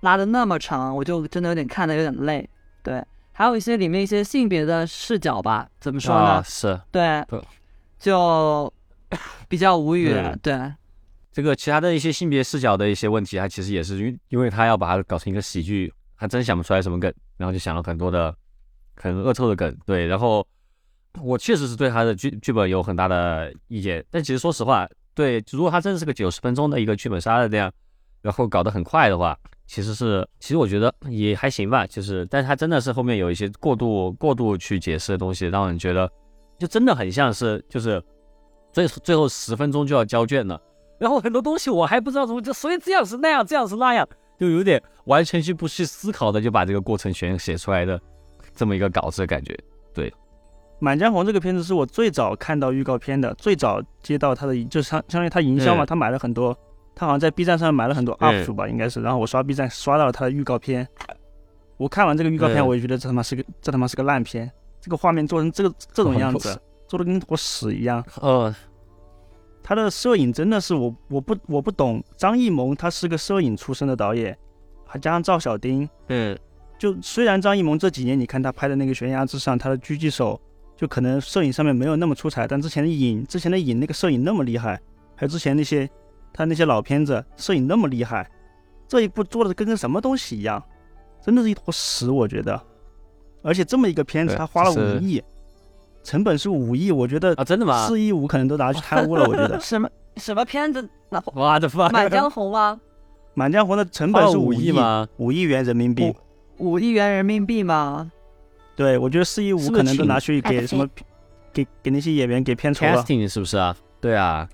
拉的那么长，我就真的有点看的有点累。对，还有一些里面一些性别的视角吧，怎么说呢？啊是对对，就比较无语。嗯对，这个其他的一些性别视角的一些问题，他其实也是因为因为他要把它搞成一个喜剧，他真想不出来什么梗，然后就想了很多的很恶臭的梗。对，然后我确实是对他的剧剧本有很大的意见，但其实说实话，对，如果他真的是个九十分钟的一个剧本杀的那样，然后搞得很快的话，其实是其实我觉得也还行吧，就是，但是他真的是后面有一些过度过度去解释的东西，让人觉得就真的很像是就是最最后十分钟就要交卷了。然后很多东西我还不知道怎么就，所以这样是那样，这样是那样，就有点完全去不去思考的就把这个过程全写出来的这么一个稿子的感觉。《对满江红》这个片子是我最早看到预告片的，最早接到他的，就是相相当于他营销嘛，嗯他买了很多，他好像在 B 站上买了很多嗯 UP 主吧，应该是，然后我刷 B 站刷到了他的预告片，我看完这个预告片，嗯我就觉得这他妈是个这他妈是个烂片，这个画面做成这个这种样子，做的跟坨屎一样。呃，他的摄影真的是我我不我不懂，张艺谋他是个摄影出身的导演，还加上赵小丁，嗯，就虽然张艺谋这几年你看他拍的那个《悬崖之上》，他的狙击手就可能摄影上面没有那么出彩，但之前的影之前的影那个摄影那么厉害，还有之前那些他那些老片子摄影那么厉害，这一部做的跟个什么东西一样，真的是一坨屎，我觉得。而且这么一个片子，他花了就是五亿，成本是五亿，我觉得啊，真的吗？四亿五可能都拿去贪污了。我觉得 什么什么片子？那我的妈！满江红吗？《满江红》的成本是五亿吗？五亿元人民币。五亿元人民币吗？对，我觉得四亿五可能都拿去给什么，给给那些演员给片酬了。casting 是不是啊？对啊，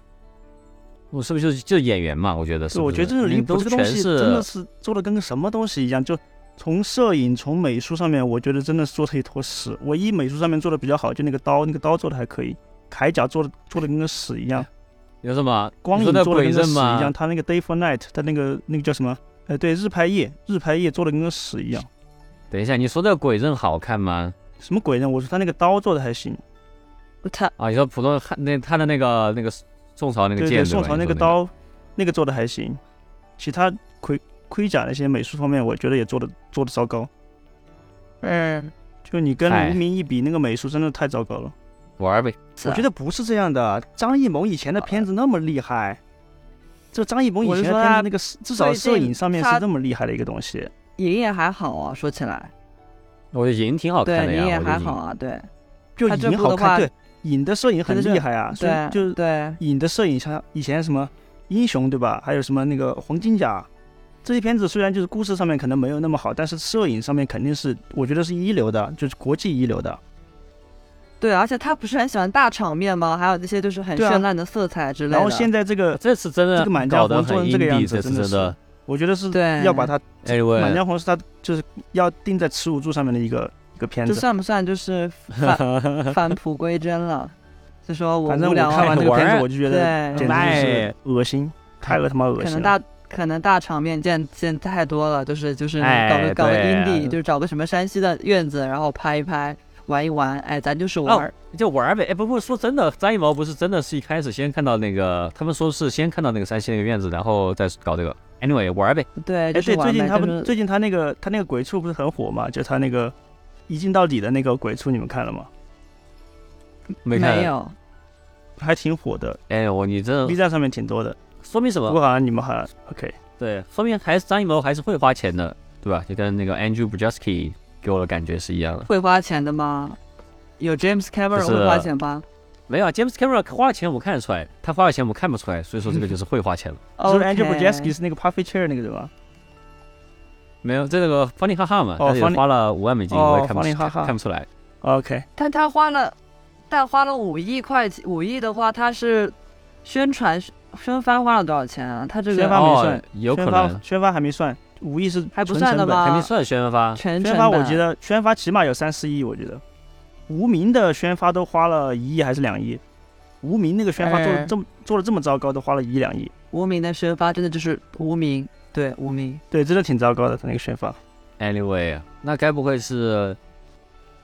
我是不是就就演员嘛？我觉得是。我觉得这种离谱，这个东西真的是做的跟个什么东西一样。就从摄影、从美术上面，我觉得真的是做成一坨屎。唯一美术上面做的比较好，就那个刀，那个刀做的还可以，铠甲做的做的跟个屎一样。有什么？光影做的跟个屎一？样，他那个 Day for Night，他那个那个叫什么？呃，对，日拍夜，日拍夜做的跟个屎一样。等一下，你说这个鬼刃好看吗？什么鬼刃？我说他那个刀做的还行。他啊，你说普通汉那他的那个那个宋朝那个剑，宋朝那个刀，那个做的还行。其他盔盔甲那些美术方面，我觉得也做的做的糟糕。嗯，就你跟无名一比，那个美术真的太糟糕了。玩呗，我觉得不是这样的。张艺谋以前的片子那么厉害，这张艺谋以前的片子那个至少摄影上面是这么厉害的一个东西。影也还好啊，说起来，我觉得影挺好看的呀。影也还好啊，对，就影好看，对，影的摄影很厉害啊。对，就对，影的摄影像以前什么英雄对吧？还有什么那个黄金甲，这些片子虽然就是故事上面可能没有那么好，但是摄影上面肯定是我觉得是一流的，就是国际一流的。对，而且他不是很喜欢大场面吗？还有那些就是很绚烂的色彩之类的。然后现在这个这次真的这个满江红做成这个样子，真的是，我觉得是对要把它。满江红是他就是要定在耻辱柱上面的一个一个片子。这算不算就是 返返璞归真了？就说我反正我看完这个片子，我就觉得简直是恶心，太恶他妈恶心可能大可能大场面见见太多了，就是就是搞个搞个 indie，就是找个什么山西的院子，然后拍一拍。玩一玩，哎，咱就是玩，哦、就玩呗。哎，不不，说真的，张艺谋不是真的是一开始先看到那个，他们说是先看到那个山西那个院子，然后再搞这个。Anyway，玩呗。对，哎，对，最近他们最近他那个他那个鬼畜不是很火嘛？就他那个一镜到底的那个鬼畜，你们看了吗？没看，没有，还挺火的。哎，我你这 B 站上面挺多的，说明什么？不过好像你们好像 OK。对，说明还是张艺谋还是会花钱的，对吧？就跟那个 Andrew Bujaski 给我的感觉是一样的。会花钱的吗？有 James Cameron 会花钱吧？没有啊，James Cameron 花了钱我看得出来，他花了钱我看不出来，所以说这个就是会花钱了。就是 Andrew Bujaski 是那个 Puffy Chair 那个对吧？没有，这个方林哈哈嘛，哦，他花了五万美金，我也看不出哈哈看不出来。OK，但他花了，但花了五亿块钱，五亿的话，他是宣传宣发花了多少钱啊？他这个宣发没算，有可能。宣发还没算，五亿是还不算的吧？还没算宣发，宣发我觉得宣发起码有三四亿，我觉得无名的宣发都花了一亿还是两亿，无名那个宣发做的这么做的这么糟糕，都花了一亿两亿。无名的宣发真的就是无名，对无名，对，真的挺糟糕的，他那个宣发。Anyway，那该不会是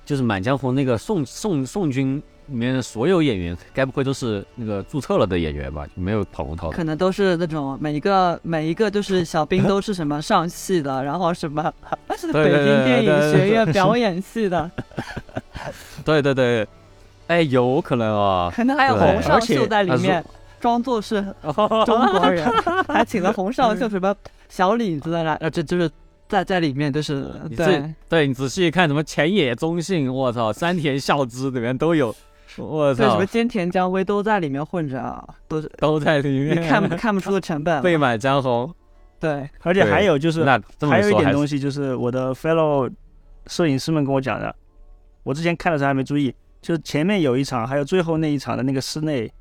就是《满江红》那个宋宋宋军里面的所有演员，该不会都是那个注册了的演员吧？就没有跑龙套的？可能都是那种每一个每一个就是小兵都是什么上戏的，然后什么是 北京电影学院表演系的。对对对，哎，有可能啊。可能还有洪尚秀在里面。装作是中国人，还请了洪少秀什么小李子来，呃，这就是在在里面，就是对对，你仔细看什么浅野忠信，我操，山田孝之里面都有，我操，对，什么菅田将晖都在里面混着啊，都是都在里面，你看看不出的成本，被满江红，对，而且还有就是，那还有一点东西就是我的 fellow 摄影师们跟我讲的，我之前看的时候还没注意，就是前面有一场，还有最后那一场的那个室内。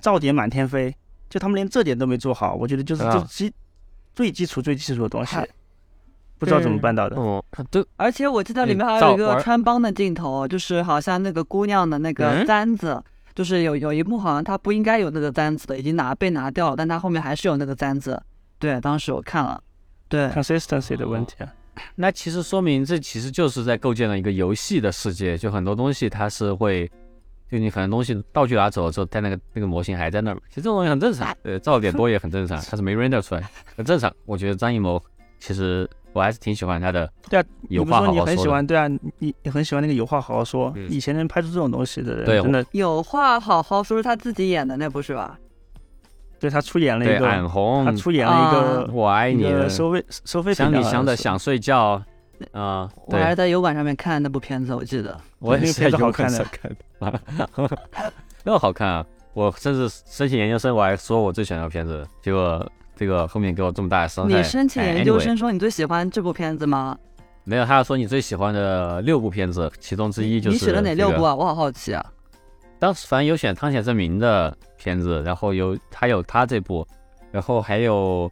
噪点满天飞，就他们连这点都没做好，我觉得就是这基最基础最基础的东西，不知道怎么办到的。哦，对，而且我记得里面还有一个穿帮的镜头，就是好像那个姑娘的那个簪子，就是有有一幕好像她不应该有那个簪子的，已经拿被拿掉了，但她后面还是有那个簪子。对，当时我看了，对，consistency 的问题啊。那其实说明这其实就是在构建了一个游戏的世界，就很多东西它是会。就你很多东西道具拿走了之后，但那个那个模型还在那儿嘛，其实这种东西很正常，呃，噪点多也很正常，它是没 render 出来，很正常。我觉得张艺谋其实我还是挺喜欢他的，对啊，有话好好说。你很喜欢，对啊，你你很喜欢那个有话好好说。以前能拍出这种东西的人，对，真的有话好好说是他自己演的那部是吧？对他出演了一个暗红，他出演了一个我爱你的收费收费想你想的想睡觉。啊，我还是，在油管上面看那部片子，我记得。我也那个片子是在油好看的管上看的，那么好看啊！我甚至申请研究生，我还说我最喜欢的片子，结果这个后面给我这么大的伤害。你申请哎研究生说你最喜欢这部片子吗？没有，他要说你最喜欢的六部片子，其中之一就是你选了哪六部啊？我好好奇啊。当时反正有选汤显证明的片子，然后有他有他这部，然后还有，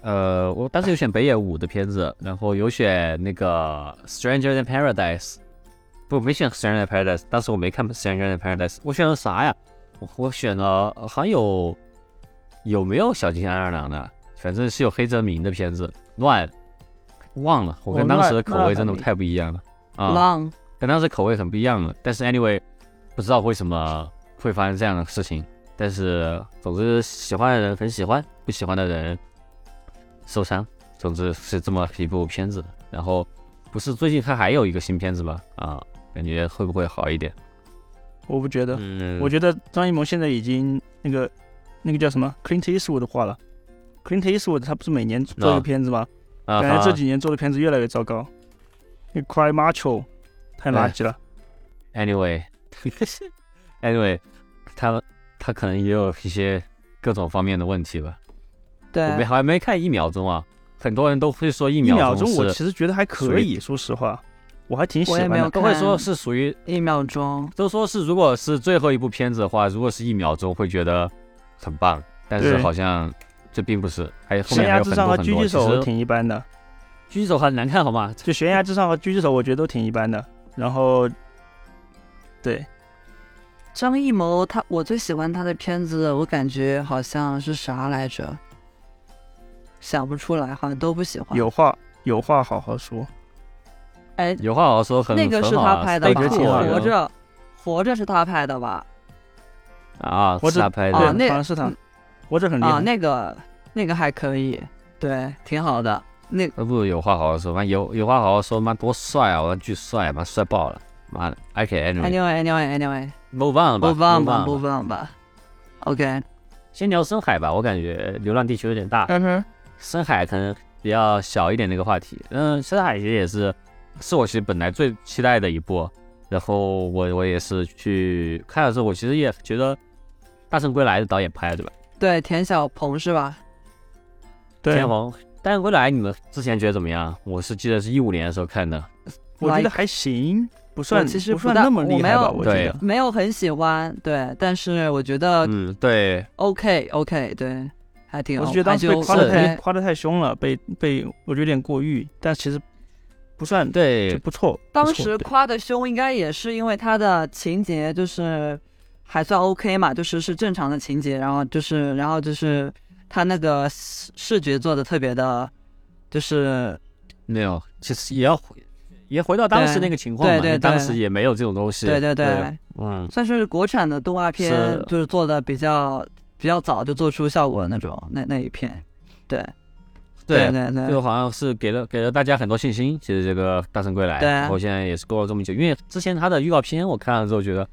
呃，我当时有选北野武的片子，然后有选那个《Stranger Than Paradise》，不，没选《Stranger Paradise》，当时我没看《Stranger Than Paradise》，我选了啥呀？我我选了呃好像有有没有小津安二郎的？反正是有黑泽明的片子，乱忘了，我跟哦当时的口味真的太不一样了啊。浪，跟当时口味很不一样了。但是 anyway，不知道为什么会发生这样的事情。但是总之喜欢的人很喜欢，不喜欢的人受伤。总之是这么一部片子。然后不是最近他还有一个新片子吗？啊，感觉会不会好一点？我不觉得，嗯，我觉得张艺谋现在已经那个那个叫什么 Clint Eastwood 画了。Clint Eastwood 他不是每年做一啊个片子吗？啊感觉这几年做的片子越来越糟糕。那 Cry Macho 太垃圾了。anyway，anyway，他他可能也有一些各种方面的问题吧。对我，没还没看一秒钟啊，很多人都会说一一秒钟秒钟我其实觉得还可以，说实话，我还挺喜欢的。都会说是属于一秒钟。都说是，如果是最后一部片子的话，如果是一秒钟，会觉得很棒，但是好像这并不是，还有后悬面还有崖之上和很多很多。狙击手其实挺一般的，狙击手很难看，好吗？就悬崖之上和狙击手我觉得都挺一般的。然后，对，张艺谋他，我最喜欢他的片子，我感觉好像是啥来着，想不出来，好像都不喜欢。有话有话好好说。哎，有话好好说很，那个是他拍的吧？活着，活着是他拍的吧？啊，活着是他拍的。啊那好像是他我这很厉害。啊，那个那个还可以，对，挺好的。那那不如有话好好说，妈有有话好好说，妈多帅啊！我巨帅，妈帅爆了，妈的。OK anyway anyway anyway anyway，move on 吧不放吧，move on 吧。OK，先聊深海吧，我感觉《流浪地球》有点大，嗯哼，深海可能比较小一点的一个话题。嗯，深海其实也是是我其实本来最期待的一部，然后我我也是去看的时候，我其实也觉得《大圣归来》的导演拍的对吧？对，田小鹏是吧？对天，皇《大圣归来》，你们之前觉得怎么样？我是记得是一五年的时候看的，我觉得还行，不算其实不不算那么厉害吧？我我觉得。没有很喜欢，对，但是我觉得嗯，对，OK OK，对，还挺我是觉得当时被夸的太夸的太凶了，被被我觉得有点过誉，但其实不算对，不错。当时夸的凶，应该也是因为他的情节就是还算 OK 嘛，就是是正常的情节，然后就是然后就是他那个视视觉做的特别的，就是没有，其实也要回也回到当时那个情况嘛，对对当时也没有这种东西。对对对，对，嗯，算是国产的动画片是，就是做的比较比较早就做出效果的那种那那一片，对对对对就对好像是给了给了大家很多信心。其实这个《大圣归来》，对然后现在也是过了这么久，因为之前他的预告片我看了之后觉得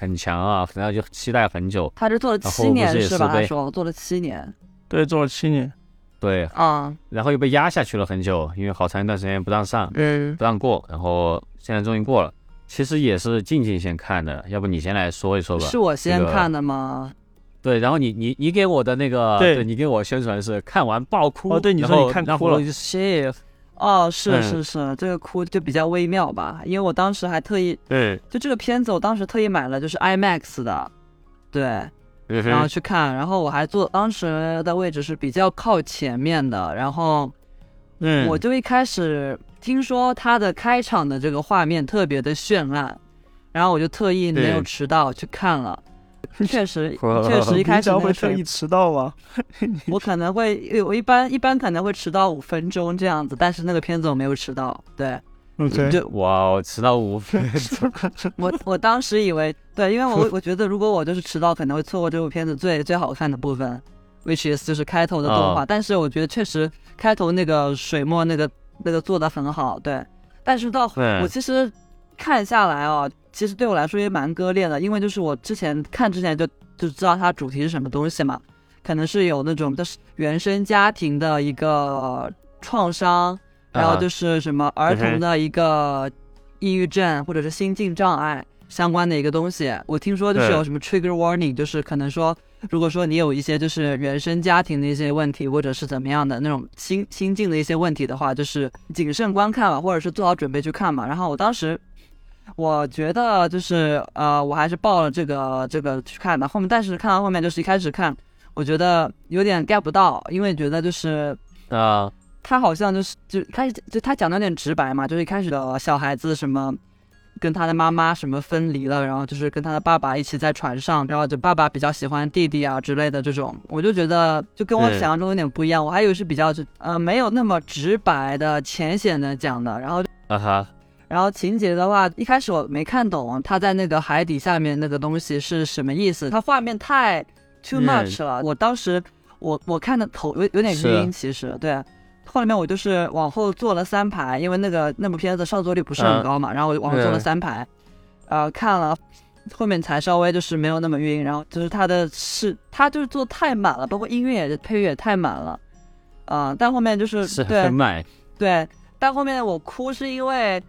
很强啊，然后就期待很久。他是做了七年是是吧？说做了七年对，做了七年，对，啊，然后又被压下去了很久，因为好长一段时间不让上，嗯，不让过，然后现在终于过了。其实也是静静先看的，要不你先来说一说吧。是我先看的吗？对，然后你你你给我的那个，对你给我宣传是看完爆哭。哦对你说然后你看哭了哦，是嗯。是是，这个哭就比较微妙吧，因为我当时还特意对，就这个片子，我当时特意买了就是 IMAX 的，对，然然后去看，然后我还坐当时的位置是比较靠前面的，然后嗯，我就一开始听说它的开场的这个画面特别的绚烂，然后我就特意没有迟到去看了。确实，确实一开始会特意迟到吗？我可能会，我一般一般可能会迟到五分钟这样子，但是那个片子我没有迟到。对就哇，我迟到五分钟，我我当时以为，对，因为我我觉得如果我就是迟到，可能会错过这部片子最最好看的部分，which is 就是开头的动画。哦但是我觉得确实开头那个水墨那个那个做的很好，对。但是到对我其实看下来哦，其实对我来说也蛮割裂的，因为就是我之前看之前就就知道它主题是什么东西嘛，可能是有那种就是原生家庭的一个创伤，然后啊就是什么儿童的一个抑郁症或者是心境障碍相关的一个东西。我听说就是有什么 trigger warning，就是可能说，如果说你有一些就是原生家庭的一些问题，或者是怎么样的那种心心境的一些问题的话，就是谨慎观看吧，或者是做好准备去看嘛。然后我当时。我觉得就是呃，我还是报了这个这个去看的。后面但是看到后面就是一开始看，我觉得有点 get 不到，因为觉得就是啊，他好像就是就开始就他讲的有点直白嘛，就是一开始的小孩子什么跟他的妈妈什么分离了，然后就是跟他的爸爸一起在船上，然后就爸爸比较喜欢弟弟啊之类的这种，我就觉得就跟我嗯想象中有点不一样，我还以为是比较呃没有那么直白的浅显的讲的，然后啊哈，然后情节的话，一开始我没看懂他在那个海底下面那个东西是什么意思，他画面太 too 嗯。much 了。我当时我我看的头有有点晕，其实对。后面我就是往后坐了三排，因为那个那部片子上座率不是很嗯高嘛，然后我就往后坐了嗯三排，呃，看了后面才稍微就是没有那么晕，然后就是他的是他就是做太满了，包括音乐也配乐也太满了，啊、但后面就是是对很满，对，但后面我哭是因为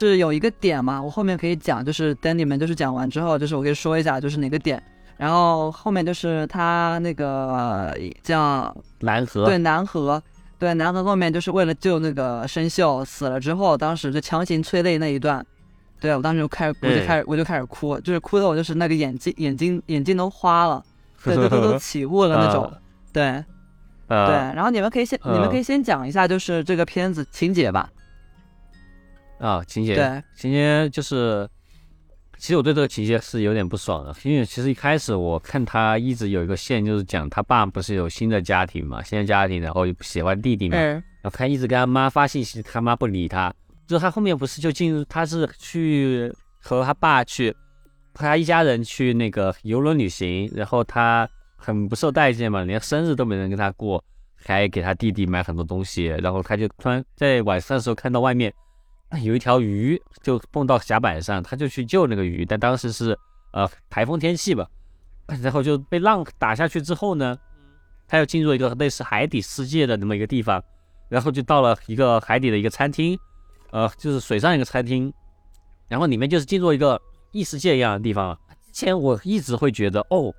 是有一个点嘛，我后面可以讲，就是等你们就是讲完之后，就是我可以说一下就是哪个点，然后后面就是他那个呃叫 南河，对南河，对南河后面就是为了救那个生锈死了之后，当时就强行催泪那一段，对我当时就开始我就开始我就开始哭，就是哭的我就是那个眼睛眼睛眼睛都花了，对，都都都起雾了那种，对。对，呃然后你们可以先，你们可以先讲一下，就是这个片子情节吧。啊，情节，对，情节就是，其实我对这个情节是有点不爽的，因为其实一开始我看他一直有一个线，就是讲他爸不是有新的家庭嘛，新的家庭，然后又喜欢弟弟嘛，嗯，然后他一直跟他妈发信息，他妈不理他，就他后面不是就进入，他是去和他爸去，和他一家人去那个游轮旅行，然后他很不受待见嘛，连生日都没人跟他过，还给他弟弟买很多东西，然后他就突然在晚上的时候看到外面啊有一条鱼就蹦到甲板上，他就去救那个鱼，但当时是呃台风天气吧，然后就被浪打下去之后呢，他又进入一个类似海底世界的那么一个地方。然后就到了一个海底的一个餐厅，呃，就是水上一个餐厅，然后里面就是进入一个异世界一样的地方。之前我一直会觉得，哦，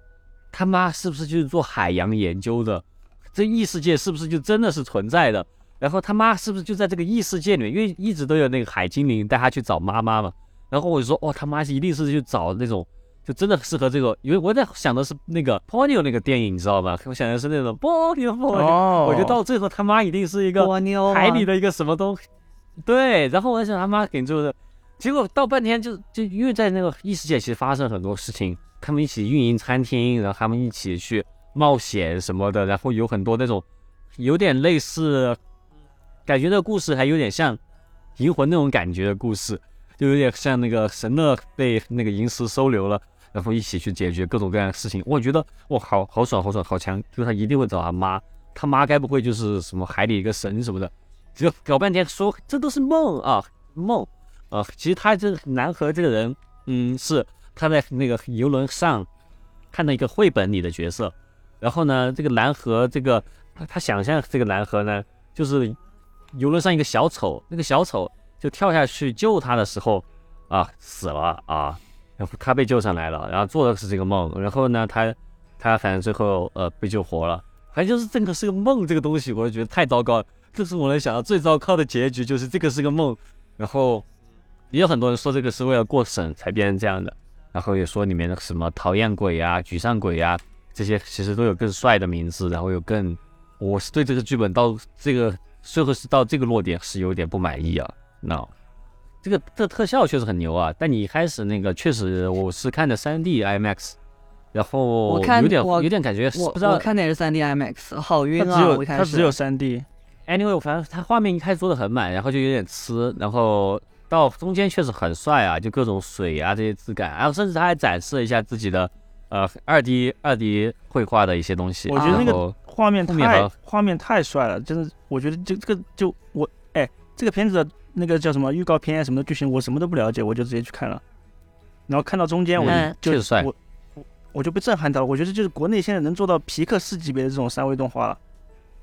他妈是不是就是做海洋研究的？这异世界是不是就真的是存在的？然后他妈是不是就在这个异世界里面？因为一直都有那个海精灵带他去找妈妈嘛。然后我就说，哦，他妈一定是去找那种。就真的适合这个，因为我在想的是那个 Ponyo 那个电影，你知道吗？我想的是那种 Ponyo Ponyo，、哦，我觉得到最后他妈一定是一个海里的一个什么东西，对，然后我想他妈给做的，结果到半天就就因为在那个异世界其实发生很多事情，他们一起运营餐厅，然后他们一起去冒险什么的，然后有很多那种有点类似，感觉那个故事还有点像银魂那种感觉的故事，就有点像那个神乐被那个银石收留了。然后一起去解决各种各样的事情，我觉得哇，好好爽，好爽，好强！就是他一定会找他妈，他妈该不会就是什么海里一个神什么的？就搞半天说这都是梦啊，梦啊！其实他这个南河这个人，嗯，是他在那个游轮上看到一个绘本里的角色，然后呢，这个南河这个他他想象这个南河呢，就是游轮上一个小丑，那个小丑就跳下去救他的时候啊死了啊。然后他被救上来了，然后做的是这个梦，然后呢，他他反正最后呃被救活了，反正就是这个是个梦，这个东西我就觉得太糟糕，这是我能想到最糟糕的结局，就是这个是个梦，然后也有很多人说这个是为了过审才变成这样的，然后也说里面的什么讨厌鬼啊、沮丧鬼啊这些其实都有更帅的名字，然后有更，我是对这个剧本到这个最后是到这个落点是有点不满意啊，no。这个这特效确实很牛啊，但你一开始那个确实我是看的 3D IMAX，然后我看有点我有点感觉我不知道我看的也是 3D IMAX，好晕啊！它只有我一开始它只有三 D，anyway，反正它画面一开始做的很满，然后就有点吃，然后到中间确实很帅啊，就各种水啊这些质感，然后甚至他还展示了一下自己的呃二 D 二 D 绘画的一些东西。我觉得那个然后画面太画面太帅了，真的，我觉得这这个就我哎，这个片子的那个叫什么预告片啊什么的剧情我什么都不了解，我就直接去看了，然后看到中间我嗯。就我我我就被震撼到了，我觉得就是国内现在能做到皮克斯级别的这种三维动画了，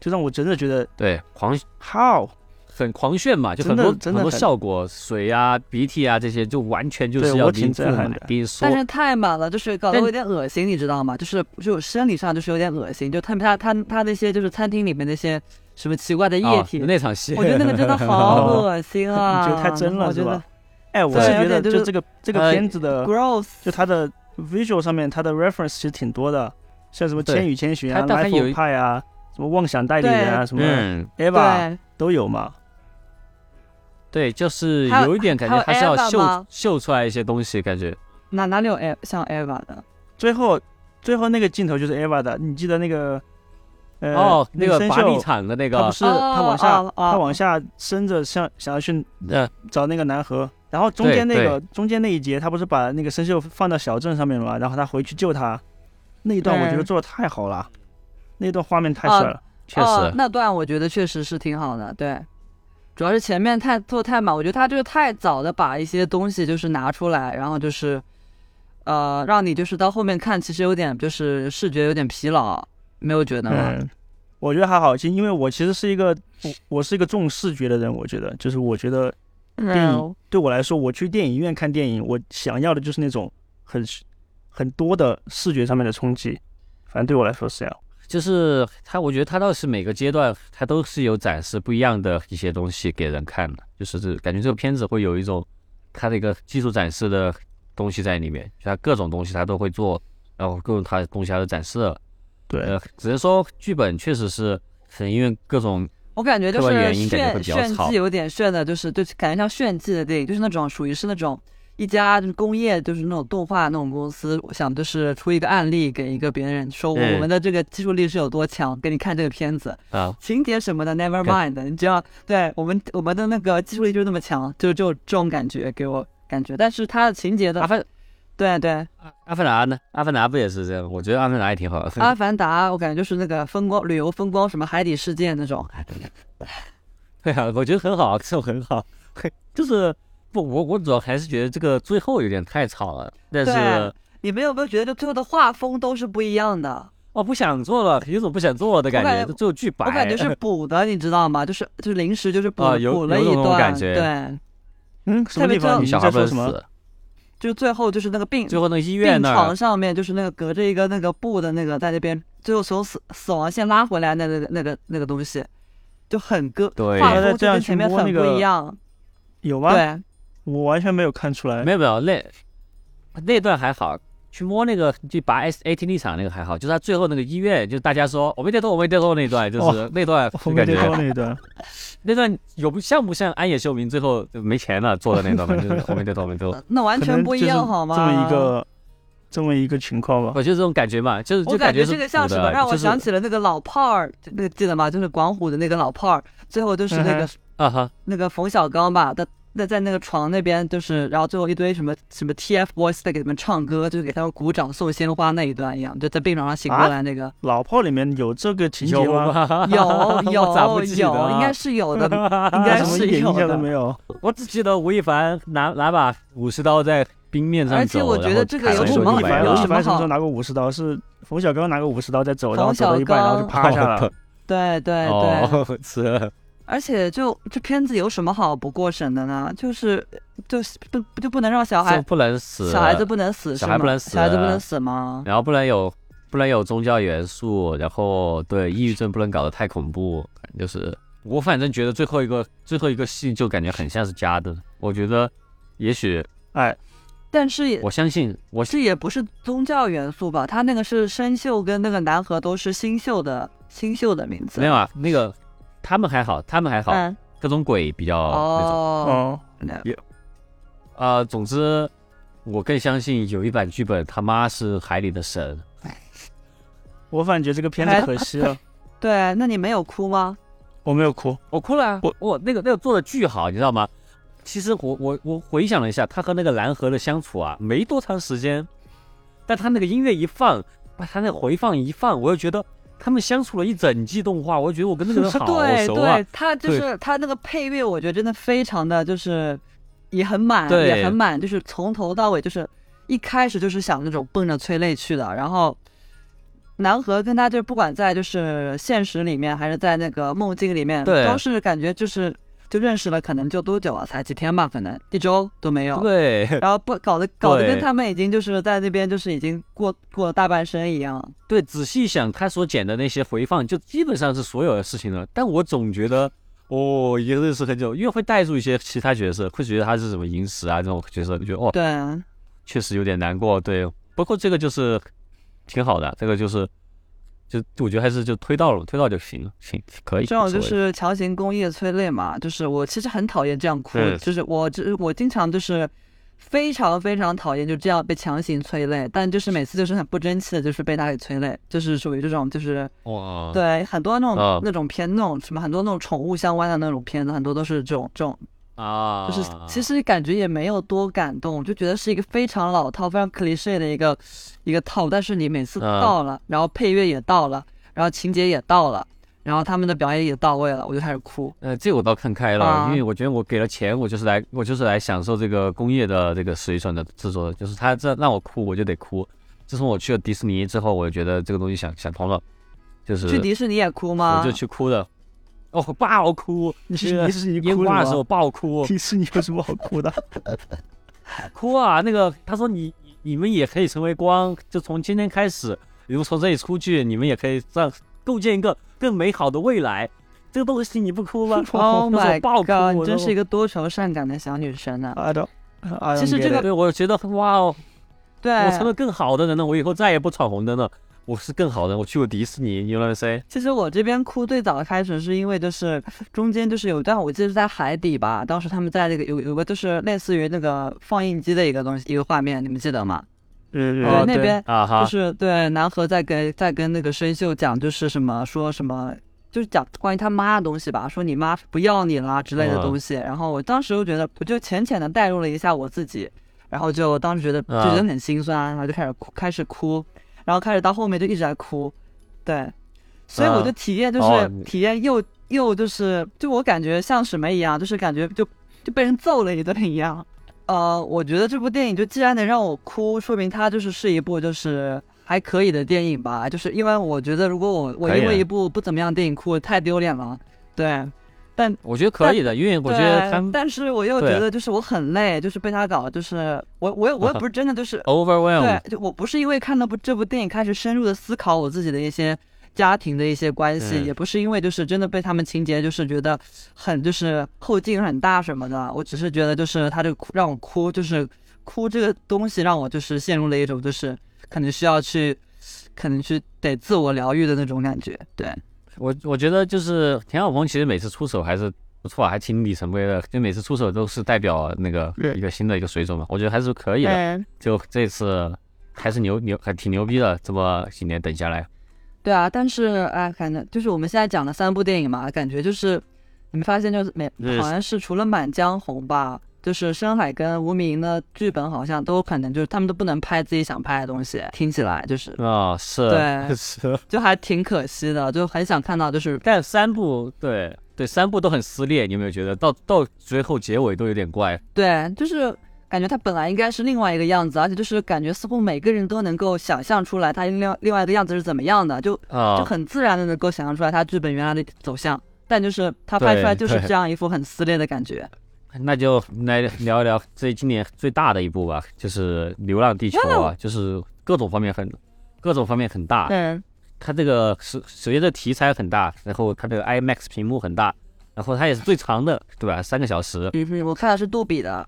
就让我真的觉得对狂 how 很狂炫嘛，就很多很多效果，水啊、鼻涕啊这些，就完全就是要你不挺震撼的给你说但。是太满了，就是搞得但我有点恶心，你知道吗？就是就生理上就是有点恶心，就他们他他他那些就是餐厅里面那些什么奇怪的液啊体，那场戏，我觉得那个真的好恶心啊！你觉得太真了我觉得是吧？哎，我对是觉得有点就是这个这个呃片子的，gross。就它的 visual 上面，它的 reference 其实挺多的，像什么《千与千寻》啊，《它大概 Life 有 of 一 Pi》啊，什么《妄想代理人》啊，什么嗯，Eva，都有嘛。对，就是有有一点感觉，还是要秀秀出来一些东西，感觉哪哪里有 E 像 Eva 的？最后最后那个镜头就是 Eva 的，你记得那个呃哦，那个生拔地锈的那个他不，是他往下哦哦他往下伸着，像想要去呃，找那个南河，然后中间那个中间那一节，他不是把那个生锈放到小镇上面了吗？然后他回去救他，那一段我觉得做的太好了，那段画面太帅了。确哦实，那段我觉得确实是挺好的，对。主要是前面太做太满，我觉得他就是太早的把一些东西就是拿出来，然后就是，呃，让你就是到后面看，其实有点就是视觉有点疲劳，没有觉得吗？嗯，我觉得还好，其实因为我其实是一个我我是一个重视觉的人，我觉得就是我觉得电影嗯，对我来说，我去电影院看电影，我想要的就是那种很很多的视觉上面的冲击，反正对我来说是这样。就是他，我觉得他倒是每个阶段他都是有展示不一样的一些东西给人看的，就是这感觉这个片子会有一种他的一个技术展示的东西在里面，就他各种东西他都会做，然后各种他的东西他都展示了。对，呃，只是说剧本确实是很因为各种我感觉就是炫炫比较吵技有点炫的，就是就感觉像炫技的电影，就是那种属于是那种一家就是工业就是那种动画那种公司，我想就是出一个案例给一个别人说我们的这个技术力是有多强，给你看这个片子，啊，情节什么的 never mind，你只要对我们我们的那个技术力就是那么强，就就这种感觉给我感觉，但是它的情节的阿凡对对，阿阿凡达呢？阿凡达不也是这样？我觉得阿凡达也挺好的。阿凡达我感觉就是那个风光旅游风光什么海底世界那种，对啊，我觉得很好，这种很好，就是不，我我主要还是觉得这个最后有点太吵了，但对是你们有没有觉得就最后的画风都是不一样的？哦不想做了，有种不想做的感觉，我感觉最后巨白，我感觉是补的，你知道吗？就是就是临时就是补、补了一有种感觉对，嗯，什么地方？特别你小孩不能在说什么？死，就最后就是那个病最后那个医院病那，床上面就是那个隔着一个那个布的那个在那边，最后从死死亡线拉回来那个那个那个东西，就很割对画风就跟前面很不一样，有吗？对，我完全没有看出来没。有没有那那段还好。去摸那个，就拔 S A T 立场那个还好，就是他最后那个医院，就是大家说我没得动，我没得动那段，就是哦那段我没得就感觉说那一段，那段有不像不像安野秀明最后就没钱了做的那段嘛，就是我没得动，我没得动。那完全不一样好吗？这么一个这么一个情况吧。我就这种感觉嘛，就是我感觉这个像什么，让我想起了那个老炮儿，那个记得吗？就是广虎的那个老炮儿，最后就是那个嗯啊哈，那个冯小刚吧，他那在那个床那边，就是然后最后一堆什么什么 TFBOYS 在给他们唱歌，就是给他们鼓掌送鲜花那一段一样，就在病床上醒过来那个，老炮里面有这个情节吗？有？有 咋不有记得啊有，应该是有的，应该是有一点印象都的。没有？我只记得吴亦凡拿拿把武士刀在冰面上走，而且我觉得这个有什么好吴亦凡，什么好凡什么时候拿过武士刀？是冯小刚拿过武士刀在走，然后冯小走到一半，然后就刚趴下了。对对对，哦，是而且就这片子有什么好不过审的呢？就是就是不不就不能让小孩就不能死，小孩子不能死，小孩不能死小孩子不能死吗？然后不能有不能有宗教元素，然后对抑郁症不能搞得太恐怖，就是我反正觉得最后一个最后一个戏就感觉很像是加的，我觉得也许哎，但是也我相信我这也不是宗教元素吧？他那个是生锈跟那个南河都是新秀的新秀的名字。没有啊，那个他们还好，他们还好，嗯，各种鬼比较那种。哦，哦，呃，总之，我更相信有一版剧本他妈是海里的神。我反觉这个片子可惜了，对，那你没有哭吗？我没有哭。我哭了啊，我我那个那个做的巨好，你知道吗？其实我我我回想了一下，他和那个蓝河的相处啊，没多长时间，但他那个音乐一放，把他那个回放一放，我又觉得他们相处了一整季动画，我就觉得我跟那个人好对 熟啊对，。他就是他那个配乐，我觉得真的非常的就是也很满，对也很满，就是从头到尾就是一开始就是想那种奔着催泪去的，然后。南河跟他就是不管在就是现实里面还是在那个梦境里面，对都是感觉就是就认识了，可能就多久啊？才几天吧，可能一周都没有。对然后不搞得搞得跟他们已经就是在那边就是已经过过了大半生一样。对，仔细想，他所剪的那些回放，就基本上是所有的事情了。但我总觉得，哦，已经认识很久，因为会带入一些其他角色，会觉得他是什么萤石啊这种角色，就觉得哦，对，确实有点难过。对，不过这个就是挺好的，这个就是就我觉得还是就推到了，推到就行了，行可以。这种就是强行工业催泪嘛，就是我其实很讨厌这样哭，就是我这我经常就是非常非常讨厌就这样被强行催泪，但就是每次就是很不争气的，就是被他给催泪，就是属于这种就是哇，对很多那种、啊那种片那种什么很多那种宠物相关的那种片子，很多都是这种这种，啊，就是其实感觉也没有多感动，就觉得是一个非常老套、非常 cliche 的一个一个套，但是你每次啊到了，然后配乐也到了，然后情节也到了，然后他们的表演也到位了，我就开始哭。呃，这个我倒看开了，啊因为我觉得我给了钱，我就是来，我就是来享受这个工业的这个水准的制作的，就是他这让我哭，我就得哭。自从我去了迪士尼之后，我就觉得这个东西想想通了，就是去迪士尼也哭吗？我就去哭的，哦，爆哭！你是这个你是你烟哭的时候爆哭，迪士尼有什么好哭的？哭啊！那个他说你你你们也可以成为光，就从今天开始，你们从这里出去，你们也可以让构建一个更美好的未来。这个东西你不哭吗 Oh my god！你我真是一个多愁善感的小女生呢、I don't. I don't 其实这个对，我觉得哇哦，对，我成了更好的人了，我以后再也不闯红灯了，我是更好的。我去过迪士尼，you know saying？其实我这边哭最早的开始是因为就是中间就是有一段我记得是在海底吧，当时他们在那个有有个就是类似于那个放映机的一个东西一个画面，你们记得吗？嗯哦对，那边啊哈，就是对南河在跟在跟那个生锈讲就是什么说什么。就是讲关于他妈的东西吧，说你妈不要你啦之类的嗯东西。然后我当时就觉得，我就浅浅的带入了一下我自己，然后就当时觉得就啊觉得很心酸，然后就开始哭，开始哭，然后开始到后面就一直在哭，对，所以我就啊体验就是、体验又又就是就我感觉像什么一样，就是感觉就就被人揍了一顿一样。呃，我觉得这部电影就既然能让我哭，说明它就是是一部就是还可以的电影吧。就是因为我觉得如果我我因为一部不怎么样的电影哭，太丢脸了。对，但我觉得可以的，因为我觉得但是我又觉得就是我很累，就是被他搞，就是我我也我也不是真的就是。overwhelm，对，就我不是因为看了部这部电影开始深入的思考我自己的一些家庭的一些关系，嗯也不是因为就是真的被他们情节就是觉得很就是后劲很大什么的，我只是觉得就是他这个哭让我哭，就是哭这个东西让我就是陷入了一种就是可能需要去，可能去得自我疗愈的那种感觉，对，我我觉得就是田晓峰其实每次出手还是不错，还挺里程碑的，就每次出手都是代表那个一个新的一个水准嘛，我觉得还是可以的。嗯，就这次还是牛牛还挺牛逼的，这么几年等下来，对啊，但是哎，反正就是我们现在讲的三部电影嘛，感觉就是你们发现就是每好像是除了《满江红》吧，就是深海跟无名的剧本好像都可能就是他们都不能拍自己想拍的东西，听起来就是啊、是，对 是，就还挺可惜的，就很想看到就是但三部对对三部都很撕裂，你有没有觉得？到到最后结尾都有点怪？对，就是感觉他本来应该是另外一个样子，而且就是感觉似乎每个人都能够想象出来他另另外一个样子是怎么样的，就啊、就很自然的能够想象出来他剧本原来的走向，但就是他拍出来就是这样一副很撕裂的感觉。那就来聊一聊这今年最大的一部吧，就是《流浪地球》啊，就是各种方面很各种方面很大。嗯，它这个首首先这题材很大，然后它这个 IMAX 屏幕很大，然后它也是最长的，对吧？三个小时。嗯哼，我看的是杜比的，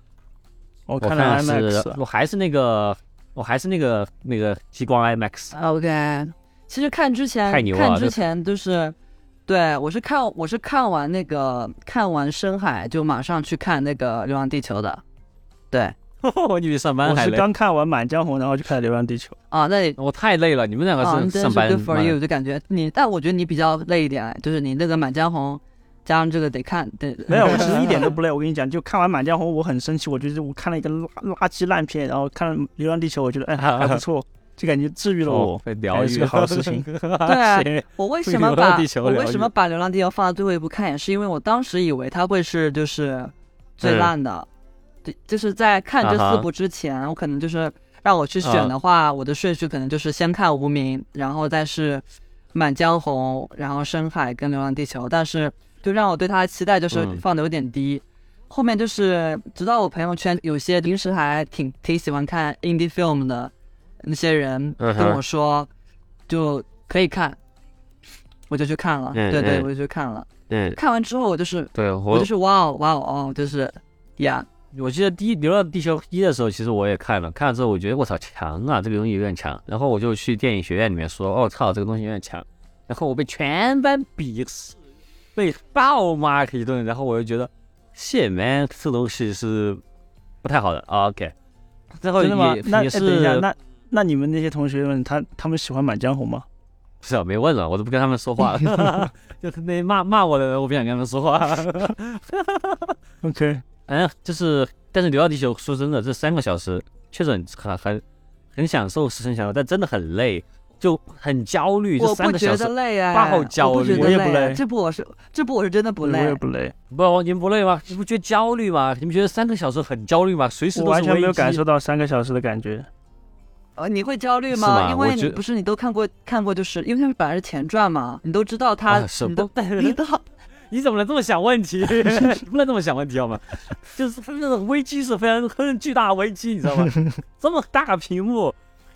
我我看的是我还是那个我还是那个那个激光 IMAX。OK，其实看之前太牛了看之前就是，对我是看我是看完那个看完深海就马上去看那个流浪地球的，对 你比上班我是。刚看完《满江红》，然后就看了《流浪地球》。啊，那你我太累了，你们两个啊，是你真是上班 good for you，就感觉你，但我觉得你比较累一点，就是你那个《满江红》加上这个得看，对，没有，我其实一点都 不累。我跟你讲，就看完《满江红》，我很生气，我觉得我看了一个垃垃圾烂片，然后看了《流浪地球》，我觉得哎还不错，就感觉治愈了我哦，。被疗愈哎是个好事情。对啊我为什么把我为什么把《流浪地球》放到最后一部看，也是因为我当时以为它会是就是最嗯。烂的，对，就是在看这四部之前，我可能就是让我去选的话，我的顺序可能就是先看《无名》，然后再是《满江红》，然后《深海》跟《流浪地球》，但是就让我对它的期待就是嗯。放的有点低。后面就是直到我朋友圈有些平时还挺挺喜欢看 indie film 的那些人跟我说，就可以看，我就去看了。嗯对对，嗯。我就去看了。嗯，看完之后，我就是对我我就是哇哦哇哦哦，就是呀，我记得第一《流浪地球一》的时候，其实我也看了，看了之后我觉得我操强啊，这个东西有点强，然后我就去电影学院里面说，哦操，这个东西有点强，然后我被全班鄙视，被暴骂一顿，然后我就觉得，shit man，这东西是不太好的。啊 OK，最后真的吗？也？那也是那那你们那些同学们，他他们喜欢《满江红》吗？不是啊，没问了，我都不跟他们说话了，就是那骂骂我的人，我不想跟他们说话。OK，嗯，就是，但是《流浪地球》说真的，这三个小时确实很很很很享受，是很享受，但真的很累，就很焦虑。这我不觉三个小时得累哎，爆焦虑我也不累，这部我是这部我是真的不累我也。不累，不，你们不累吗？你不觉得焦虑吗？你们觉得三个小时很焦虑吗？随时都是我完全没有感受到三个小时的感觉。呃，你会焦虑是吗？因为你不是你都看过看过，就是因为它本来是前传嘛，你都知道它，你都不你都你怎么能这么想问题？不能这么想问题好吗？就是 那种危机是非常很巨大的危机，你知道吗？这么大个屏幕，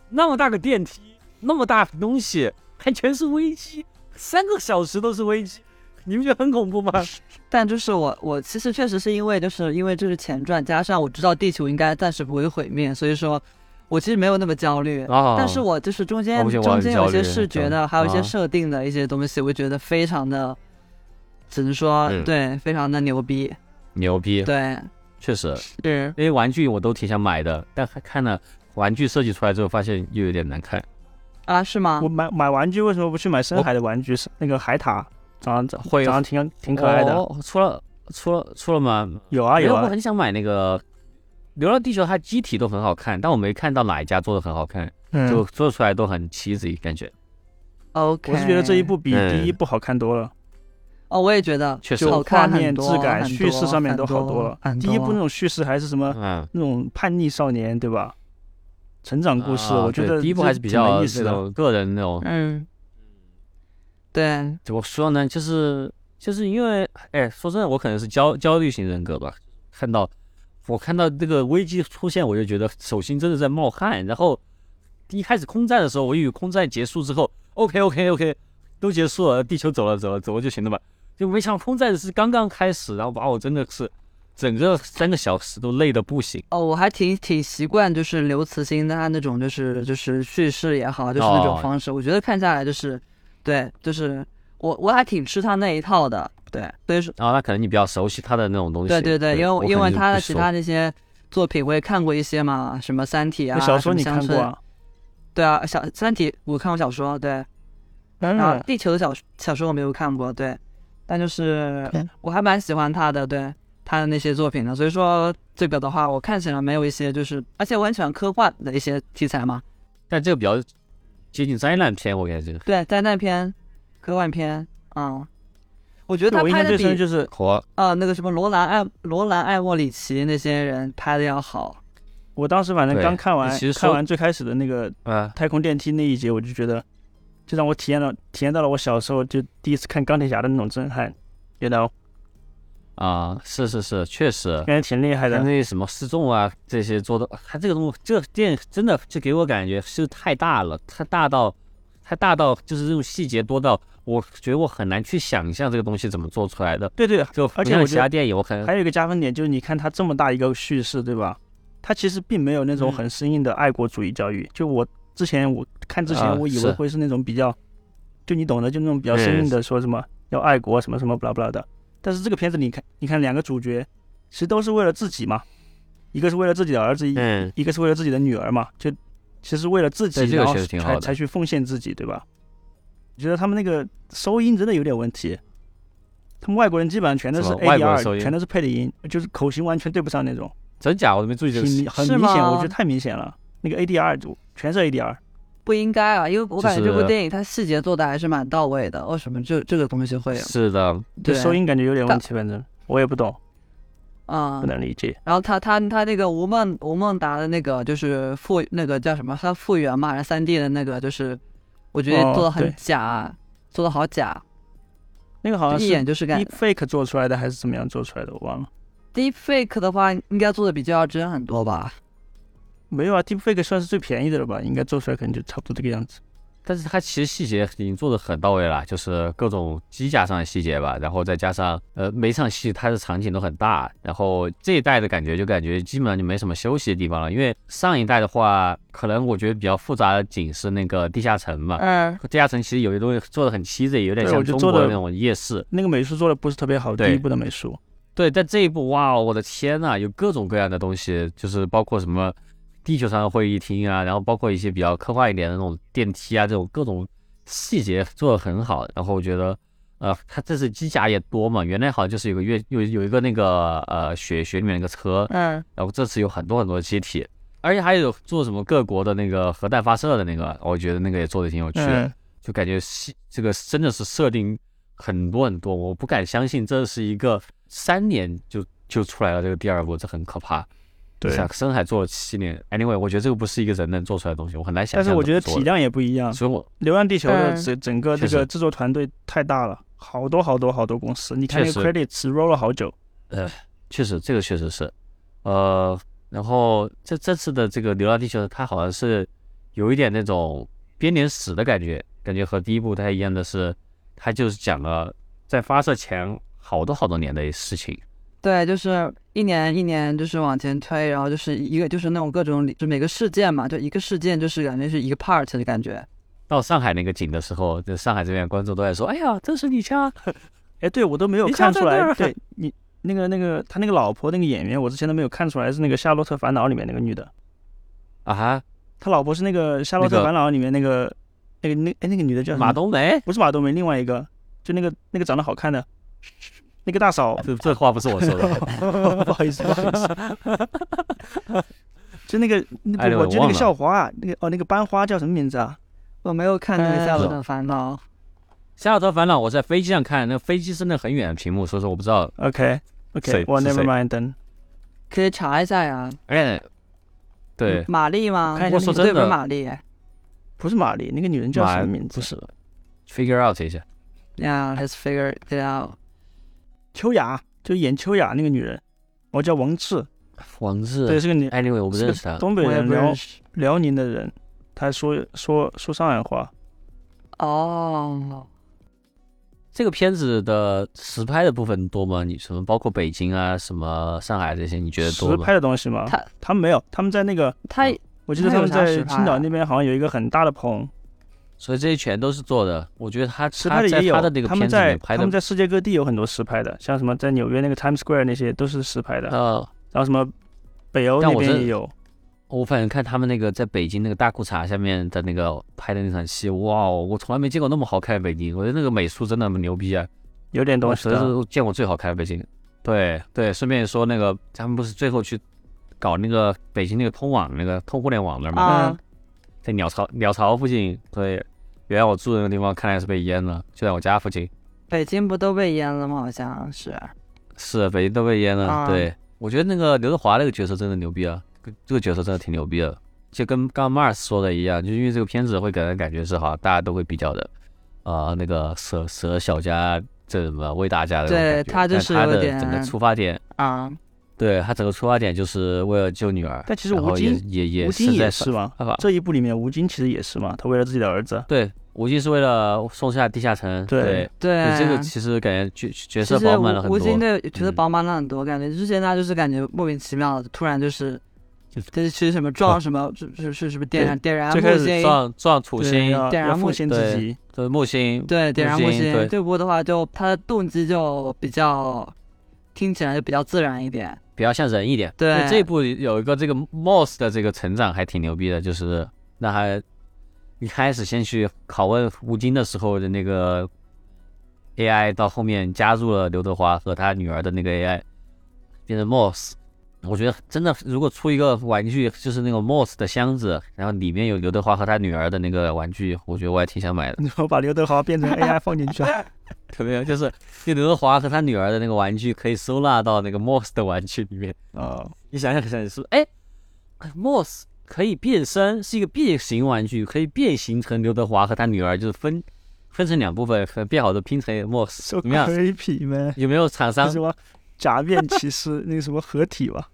那么大个电梯，那么大的东西，还全是危机，三个小时都是危机，你们觉得很恐怖吗？但就是我我其实确实是因为就是因为这是前传，加上我知道地球应该暂时不会毁灭，所以说我其实没有那么焦虑。啊但是我就是中间中间有一些视觉的，还有一些啊设定的一些东西，我觉得非常的，只能说、嗯对，非常的牛逼。牛逼，对，确实，是因为玩具我都挺想买的，但还看了玩具设计出来之后，发现又有点难看。啊，是吗我？买买玩具为什么不去买深海的玩具？是那个海獭，长得会长得挺挺可爱的。哦，出了出了出了吗？有啊有啊，因为我很想买那个《流浪地球》，它机体都很好看，但我没看到哪一家做的很好看，就嗯，做出来都很 cheesy 感觉。OK，我是觉得这一部比嗯第一部好看多了，哦，我也觉得确实就画好看面、质感、叙事上面都好多了。很第一部那种叙事还是什么嗯，那种叛逆少年，对吧？成长故事，啊我觉得第一部还是比较意思的。那种个人那种，嗯，对，怎么说呢？就是就是因为，哎，说真的，我可能是焦焦虑型人格吧。看到我看到这个危机出现，我就觉得手心真的在冒汗。然后一开始空战的时候，我以为空战结束之后，OK OK OK，都结束了，地球走了走了走了就行了吧？就没想到空战是刚刚开始，然后把我真的是整个三个小时都累得不行。哦，我还挺挺习惯，就是刘慈欣他那种就是就是叙事也好，就是那种哦方式，我觉得看下来就是，对，就是我我还挺吃他那一套的，对，所以说然后那可能你比较熟悉他的那种东西。对对对，因为因为他的其他那些作品我也看过一些嘛，什么《三体》啊，小说你？看过啊？对啊，小《三体》我看过小说，对，然后嗯《地球》的小小说我没有看过，对，但就是嗯我还蛮喜欢他的，对他的那些作品的，所以说这个的话，我看起来没有一些就是，而且我很喜欢科幻的一些题材嘛，但这个比较接近灾难片，我感觉对，灾难片、科幻片，嗯，我觉得他拍的比最深就是火。啊那个什么罗兰艾罗兰艾莫里奇那些人拍的要好，我当时反正刚看完其实看完最开始的那个啊，太空电梯那一节，我就觉得，就让我体验到体验到了我小时候就第一次看钢铁侠的那种震撼，you know，啊，是是是，确实，感觉挺厉害的。那些什么失重啊这些做的，他这个东西，这个电影真的就给我感觉是太大了，太大到，太大到就是这种细节多到，我觉得我很难去想象这个东西怎么做出来的。对对，就而且我觉得其他电影，我可能还有一个加分点就是，你看它这么大一个叙事，对吧？它其实并没有那种嗯很生硬的爱国主义教育。就我之前我看之前，啊我以为会是那种比较，就你懂的，就那种比较生硬的，说什么要爱国什么什么不拉不拉的。但是这个片子你看，你看两个主角，其实都是为了自己嘛，一个是为了自己的儿子，一嗯，一个是为了自己的女儿嘛，就其实为了自己，然后才才去奉献自己，对吧？我觉得他们那个收音真的有点问题，他们外国人基本上全都是 ADR，收音？全都是配的音，就是口型完全对不上那种，真假？我都没注意这个。很明显，我觉得太明显了。那个 ADR 就全是 ADR，不应该啊，因为我感觉这部电影它细节做的还是蛮到位的，为什么？这这个东西会有？是的，就对，收音感觉有点问题，反正。我也不懂，啊。不，能理解。然后他他他那个吴孟吴孟达的那个就是复那个叫什么？他复原嘛，然后三 D 的那个就是，我觉得哦做的很对假，做的好假。那个好像一眼就是干 deep fake 做出来的还是怎么样做出来的，我忘了。deep fake 的话，应该做的比较要真很多吧？没有啊，deep fake 算是最便宜的了吧？应该做出来可能就差不多这个样子。但是它其实细节已经做的很到位了，就是各种机甲上的细节吧，然后再加上呃每场戏它的场景都很大，然后这一代的感觉就感觉基本上就没什么休息的地方了，因为上一代的话，可能我觉得比较复杂的景是那个地下城嘛，嗯，地下城其实有些东西做的很 cheesy，有点像中国的那种夜市。那个美术做的不是特别好，对第一部的美术。对，在这一部哇，我的天呐，有各种各样的东西，就是包括什么地球上的会议厅啊，然后包括一些比较科幻一点的那种电梯啊，这种各种细节做的很好。然后我觉得，呃，它这次机甲也多嘛，原来好像就是有个月有 有一个那个呃雪雪里面那个车，嗯，然后这次有很多很多机体，而且还有做什么各国的那个核弹发射的那个，我觉得那个也做的挺有趣的。嗯，就感觉细这个真的是设定很多很多，我不敢相信这是一个三年就就出来了这个第二部，这很可怕。对。像深海做了七年，anyway，我觉得这个不是一个人能做出来的东西，我很难想象。但是我觉得体，量也不一样，《所以我流浪地球》的嗯整整个这个制作团队太大了，好多好多好多公司。你看那个 credits roll 了好久。呃确实这个确实是，呃，然后这这次的这个《流浪地球》，它好像是有一点那种编年史的感觉，感觉和第一部不太一样的是，它就是讲了在发射前好多好多年的事情。对，就是一年一年就是往前推，然后就是一个就是那种各种就每个事件嘛，就一个事件就是感觉是一个 part 的感觉。到上海那个景的时候，就上海这边观众都在说：“哎呀，这是你家。哎，对我都没有看出来。对你那个那个他那个老婆那个演员，我之前都没有看出来是那个《夏洛特烦恼》里面那个女的。”啊哈，他老婆是那个《夏洛特烦恼》里面那个那个那哎那个女的叫马冬梅，不是马冬梅，另外一个就那个那个长得好看的那个大嫂。这这话不是我说的。不好意思，不好意思。就那个，那哎个我就那个校花啊，那个哦，那个班花叫什么名字啊？我没有看那个《夏洛嗯特烦恼》，夏洛特烦恼，我在飞机上看，那个飞机是那很远的屏幕，所以说我不知道。OK 谁 OK，我是 never 谁 mind then。可以查一下呀。哎，对，玛丽吗？我说真的玛丽。不是玛丽，那个女人叫什么名字？不是，figure out 一下。Yeah, let's figure it out. 秋雅，就演秋雅那个女人，我叫王志，王志对，是个女，，anyway，我不认识她。东北人，辽。辽宁的人，他说说说上海话。哦，这个片子的实拍的部分多吗？你什么包括北京啊、什么上海这些，你觉得多吗实拍？的东西吗？他他们没有，他们在那个，他我记得他们在青岛那边好像有一个很大的棚，所以这些全都是做的。我觉得他实他拍的也有在他的那个他们片子里在面拍的他们，在世界各地有很多实拍的，像什么在纽约那个 Times Square 那些都是实拍的，呃，然后什么北欧那但我真边也有。我反正看他们那个在北京那个大裤衩下面的那个拍的那场戏，哇哦，我从来没见过那么好看的北京，我觉得那个美术真的很牛逼啊！有点东我真西的。是见过最好看的北京。对对，顺便说那个他们不是最后去搞那个北京那个通网那个通互联网那儿吗？啊，在鸟巢鸟巢附近，对，原来我住的那个地方看来是被淹了，就在我家附近。北京不都被淹了吗？好像是。是北京都被淹了。啊对，我觉得那个刘德华那个角色真的牛逼啊，这个角色真的挺牛逼的。就跟刚刚 Mars 说的一样，就因为这个片子会给人感觉是好像大家都会比较的，呃，那个舍舍小家这什么为大家的对他就是他的整个出发点，啊，对他整个出发点就是为了救女儿，但其实吴然后也京也也吴京也是嘛，这一部里面吴京其实也是嘛，他为了自己的儿子。对，吴京是为了送下地下城，对对，对，这个其实感觉角角色饱满了很吴京多。的角色嗯饱满了很多，感觉之前他就是感觉莫名其妙的，突然就是就是什么撞 什么，是是是是不是点燃点燃最开始木星？撞撞土星，点燃木要奉献自对己，对木星，对，点燃木星。对这部的话就他的动机就比较听起来就比较自然一点。比较像人一点。对这一部有一个这个 Moss 的这个成长还挺牛逼的，就是让他一开始先去拷问吴京的时候的那个 AI，到后面加入了刘德华和他女儿的那个 AI，变成 Moss。我觉得真的，如果出一个玩具，就是那个 Moss 的箱子，然后里面有刘德华和他女儿的那个玩具，我觉得我还挺想买的。然后把刘德华变成 AI 放进去。有没有？就是就刘德华和他女儿的那个玩具可以收纳到那个 Moss 的玩具里面。哦，你想想看，是不是？哎，Moss 可以变身，是一个变形玩具，可以变形成刘德华和他女儿，就是分分成两部分，和变好的拼成 MOS，So 怎么样？creepy man，有没有厂商什么假面骑士那个什么合体吧？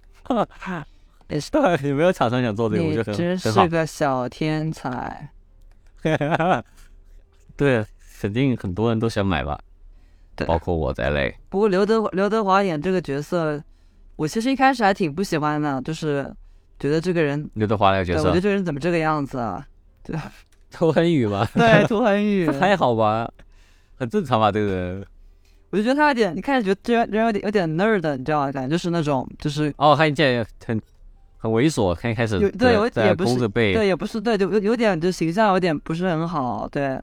也 是有没有厂商想做这个？我觉得很真很好是。个小天才。对，肯定很多人都想买吧，对包括我在内。不过刘德刘德华演这个角色，我其实一开始还挺不喜欢的，就是觉得这个人，刘德华那个角色，我觉得这个人怎么这个样子啊？对，涂恒宇嘛，对，涂恒宇，还好吧，很正常吧，这个人。我就觉得他有点，你开始觉得这人有点有点 nerd，你知道吗？感觉就是那种就是哦，看见很很猥琐，看一开始有对有在也不是弓着背，对，也不是对，就有有点就形象有点不是很好，对，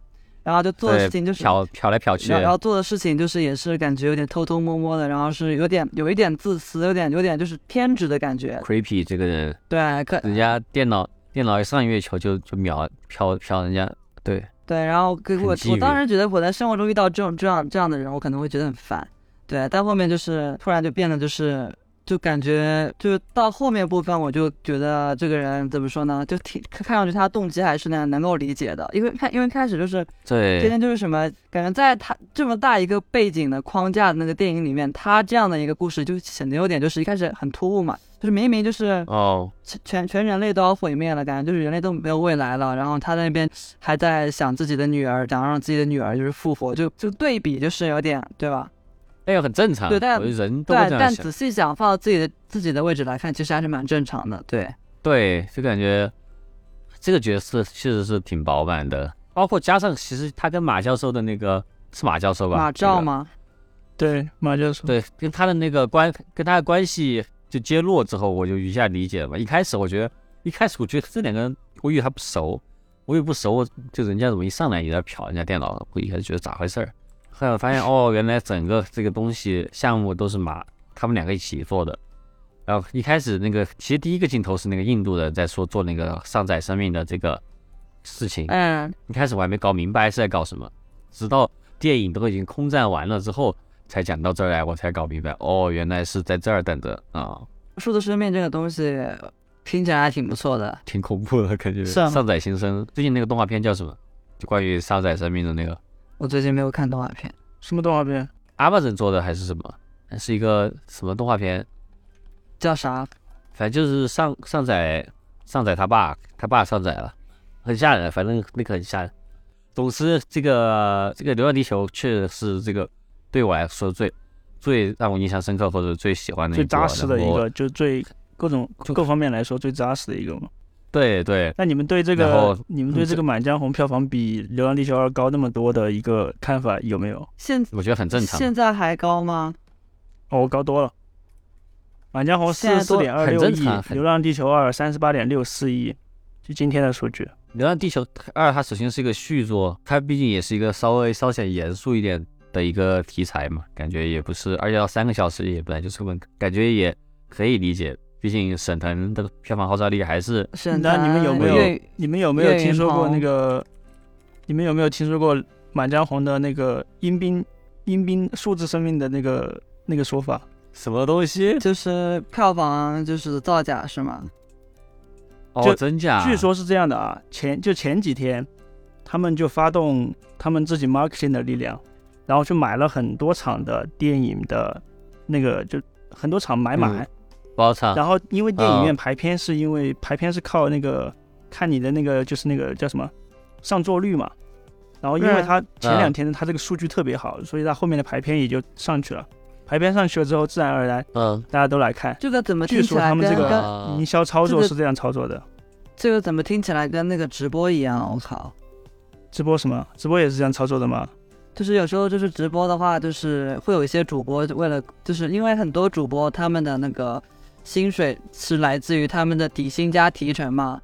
然后就做的事情就是。瞟瞟来瞟去然后，做的事情就是也是感觉有点偷偷摸摸的，然后是有点有一点自私，有点有点就是偏执的感觉。creepy 这个人，对，可人家电脑电脑一上月球就就秒瞟瞟人家，对，对，然后给我我当时觉得我在生活中遇到这种这样这样的人，我可能会觉得很烦。对，但后面就是突然就变得就是就感觉就到后面部分，我就觉得这个人怎么说呢，就挺看看上去他动机还是能能够理解的，因为看因为开始就是天对，天就是什么，感觉在他这么大一个背景的框架的那个电影里面，他这样的一个故事就显得有点就是一开始很突兀嘛，就是明明就是哦，全全全人类都要毁灭了，感觉就是人类都没有未来了，然后他在那边还在想自己的女儿，想让自己的女儿就是复活，就就对比就是有点对吧？那个很正常，对但人都会对，但这样想，仔细想放到自己的自己的位置来看，其实还是蛮正常的。对，对，就感觉这个角色确实是挺饱满的，包括加上其实他跟马教授的那个是马教授吧？马这个？照吗？对，马教授。对，跟他的那个关跟他的关系就揭露之后，我就一下理解了嘛。一开始我觉得，一开始我觉得这两个人，我以为还不熟，我以为不熟，就人家怎么一上来也在瞟人家电脑，我一开始觉得咋回事儿，后来我发现哦，原来整个这个东西项目都是马他们两个一起做的。然后一开始那个，其实第一个镜头是那个印度的在说做那个上载生命的这个事情，嗯，一开始我还没搞明白是在搞什么，直到电影都已经空战完了之后，才讲到这儿来，我才搞明白，哦，原来是在这儿等着啊，数字生命这个东西听起来还挺不错的。挺恐怖的感觉。是啊上载新生，最近那个动画片叫什么？就关于上载生命的那个我最近没有看动画片，什么动画片？Amazon 做的还是什么？是一个什么动画片？叫啥？反正就是上上载上载他爸，他爸上载了，很吓人，反正那个很吓人。总之，这个这个《流浪地球》确实是这个对我来说最最让我印象深刻或者最喜欢的最扎实的一个，就最各种各方面来说最扎实的一个嘛。对对，那你们对这个，你们对这个《满江红》票房比《流浪地球二》高那么多的一个看法有没有？现我觉得很正常。现在还高吗？哦，高多了。《满江红》四十四点二六亿，《正常很流浪地球二》三十八点六四亿，就今天的数据。《流浪地球二》它首先是一个续作，它毕竟也是一个稍微稍显严肃一点的一个题材嘛，感觉也不是，而且要三个小时也本来就是问，感觉也可以理解。毕竟沈腾的票房号召力还是沈腾你们有没有你们有没有听说过那个？你们有没有听说过《满江红》的那个阴兵阴兵数字生命的那个那个说法？什么东西？就是票房就是造假是吗？哦，真假？据说是这样的啊，前就前几天，他们就发动他们自己 marketing 的力量，然后去买了很多场的电影的那个，就很多场买满。包场然后因为电影啊院排片是因为排片是靠那个看你的那个就是那个叫什么上座率嘛，然后因为嗯它前啊两天它这个数据特别好，所以它后面的排片也就上去了。排片上去了之后，自然而然嗯，大家都来看。这个怎么听据起来跟说他们这个营销操作是这样操作的。这个怎么听起来跟那个直播一样？我靠！直播什么？直播也是这样操作的吗？就是有时候就是直播的话，就是会有一些主播为了，就是因为很多主播他们的那个薪水是来自于他们的底薪加提成嘛，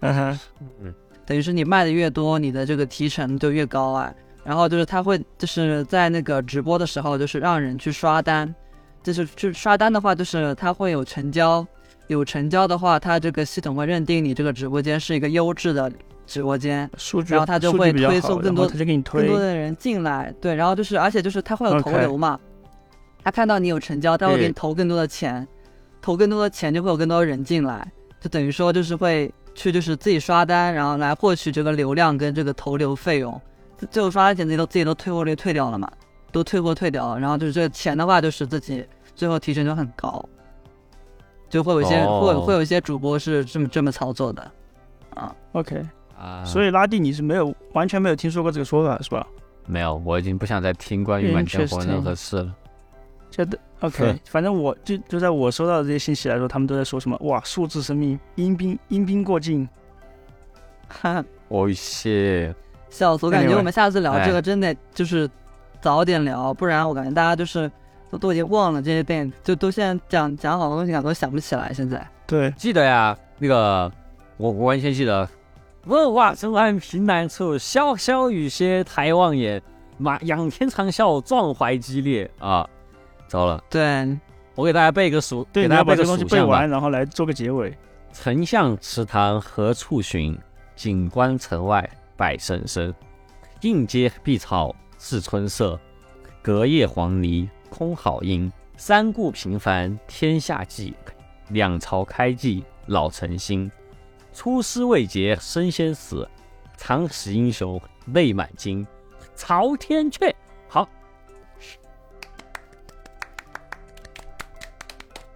嗯哼，嗯等于是你卖的越多，你的这个提成就越高啊。然后就是他会就是在那个直播的时候，就是让人去刷单，就是去刷单的话，就是他会有成交，有成交的话，他这个系统会认定你这个直播间是一个优质的直播间，数据，然后他就会推送更多他就给你更多的人进来，对，然后就是而且就是他会有投流嘛。他看到你有成交，他会给你投更多的钱，投更多的钱就会有更多人进来，就等于说就是会去就是自己刷单，然后来获取这个流量跟这个投流费用，最后刷的钱自己都自己都退货率退掉了嘛，都退货退掉了，然后就是这个钱的话，就是自己最后提成就很高，就会有一些、哦会会有一些主播是这么这么操作的，啊，OK，啊，所以拉蒂你是没有完全没有听说过这个说法是吧？没有，我已经不想再听关于满江红 Interesting 任何事了。这的 OK，反正我就就在我收到的这些信息来说，他们都在说什么哇，数字生命阴兵阴兵过境，哈，哦谢，笑死！我感觉我们下次聊这哎个真得就是早点聊，不然我感觉大家就是都都已经忘了这些电影，就都现在讲讲好多东西，感觉都想不起来。现在对，记得呀，那个我我完全记得。问话深谙平难处，潇潇雨歇抬望眼，马仰天长啸，壮怀激烈啊！糟了，对，我给大家背个属，对，给大家把这东西。背完，然后来做个结尾。丞相池塘何处寻？锦官城外柏森森。映阶碧草是春色，隔叶黄鹂空好音。三顾频繁天下计，两朝开济老臣心。出师未捷身先死，长使英雄泪满襟。朝天阙，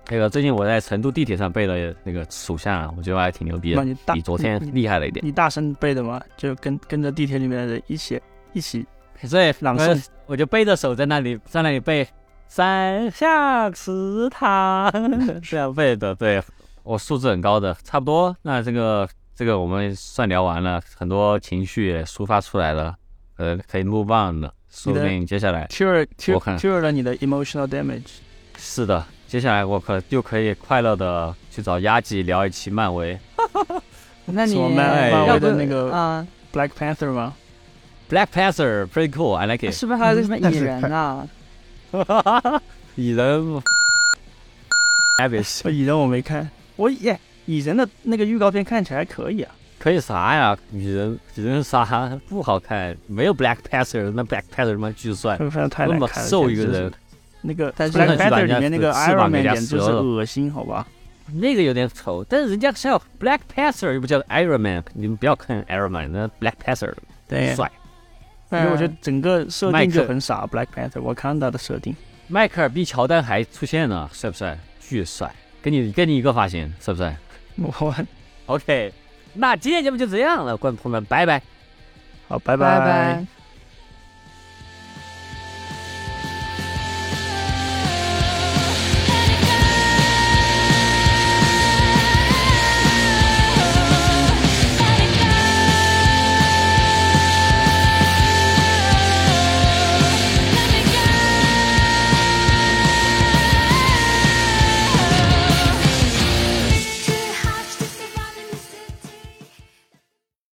那个最近我在成都地铁上背的那个属相啊，我觉得还挺牛逼的，比昨天厉害了一点。你大声背的吗，就跟跟着地铁里面的人一起一起所以朗诵，我就背着手在那里在那里背“三下池塘” 这样背的。对我素质很高的，差不多。那这个这个我们算聊完了，很多情绪也抒发出来了，呃，可以 move on 了。说不定接下来看 cure cure 了你的 emotional damage。是的，接下来我可就可以快乐的去找鸭姐聊一期漫威那你漫威的那个啊，Black Panther 吗？Black Panther，pretty cool，I like it。是不是还有个什么蚁人啊？蚁人 a b i s 蚁人我没看，我耶，蚁人的那个预告片看起来还可以啊。可以啥呀？蚁人蚁人啥不好看？没有 Black Panther，那 Black Panther 他妈巨帅，那么。瘦一个人，那个但是 Black 真的是把 Panther 里面那个 Iron Man 就是恶心，好吧？那个有点丑，但是人家是要 Black Panther 又不叫 Iron Man，你们不要看 Iron Man，那 Black Panther 对，帅。因为我觉得整个设定就很傻，Black Panther 我看到的设定。迈克尔 B 乔丹还出现了，帅不帅？巨帅，跟你跟你一个发型，帅不帅我？OK，那今天节目就这样了，观众朋友们，拜拜。好，拜拜拜。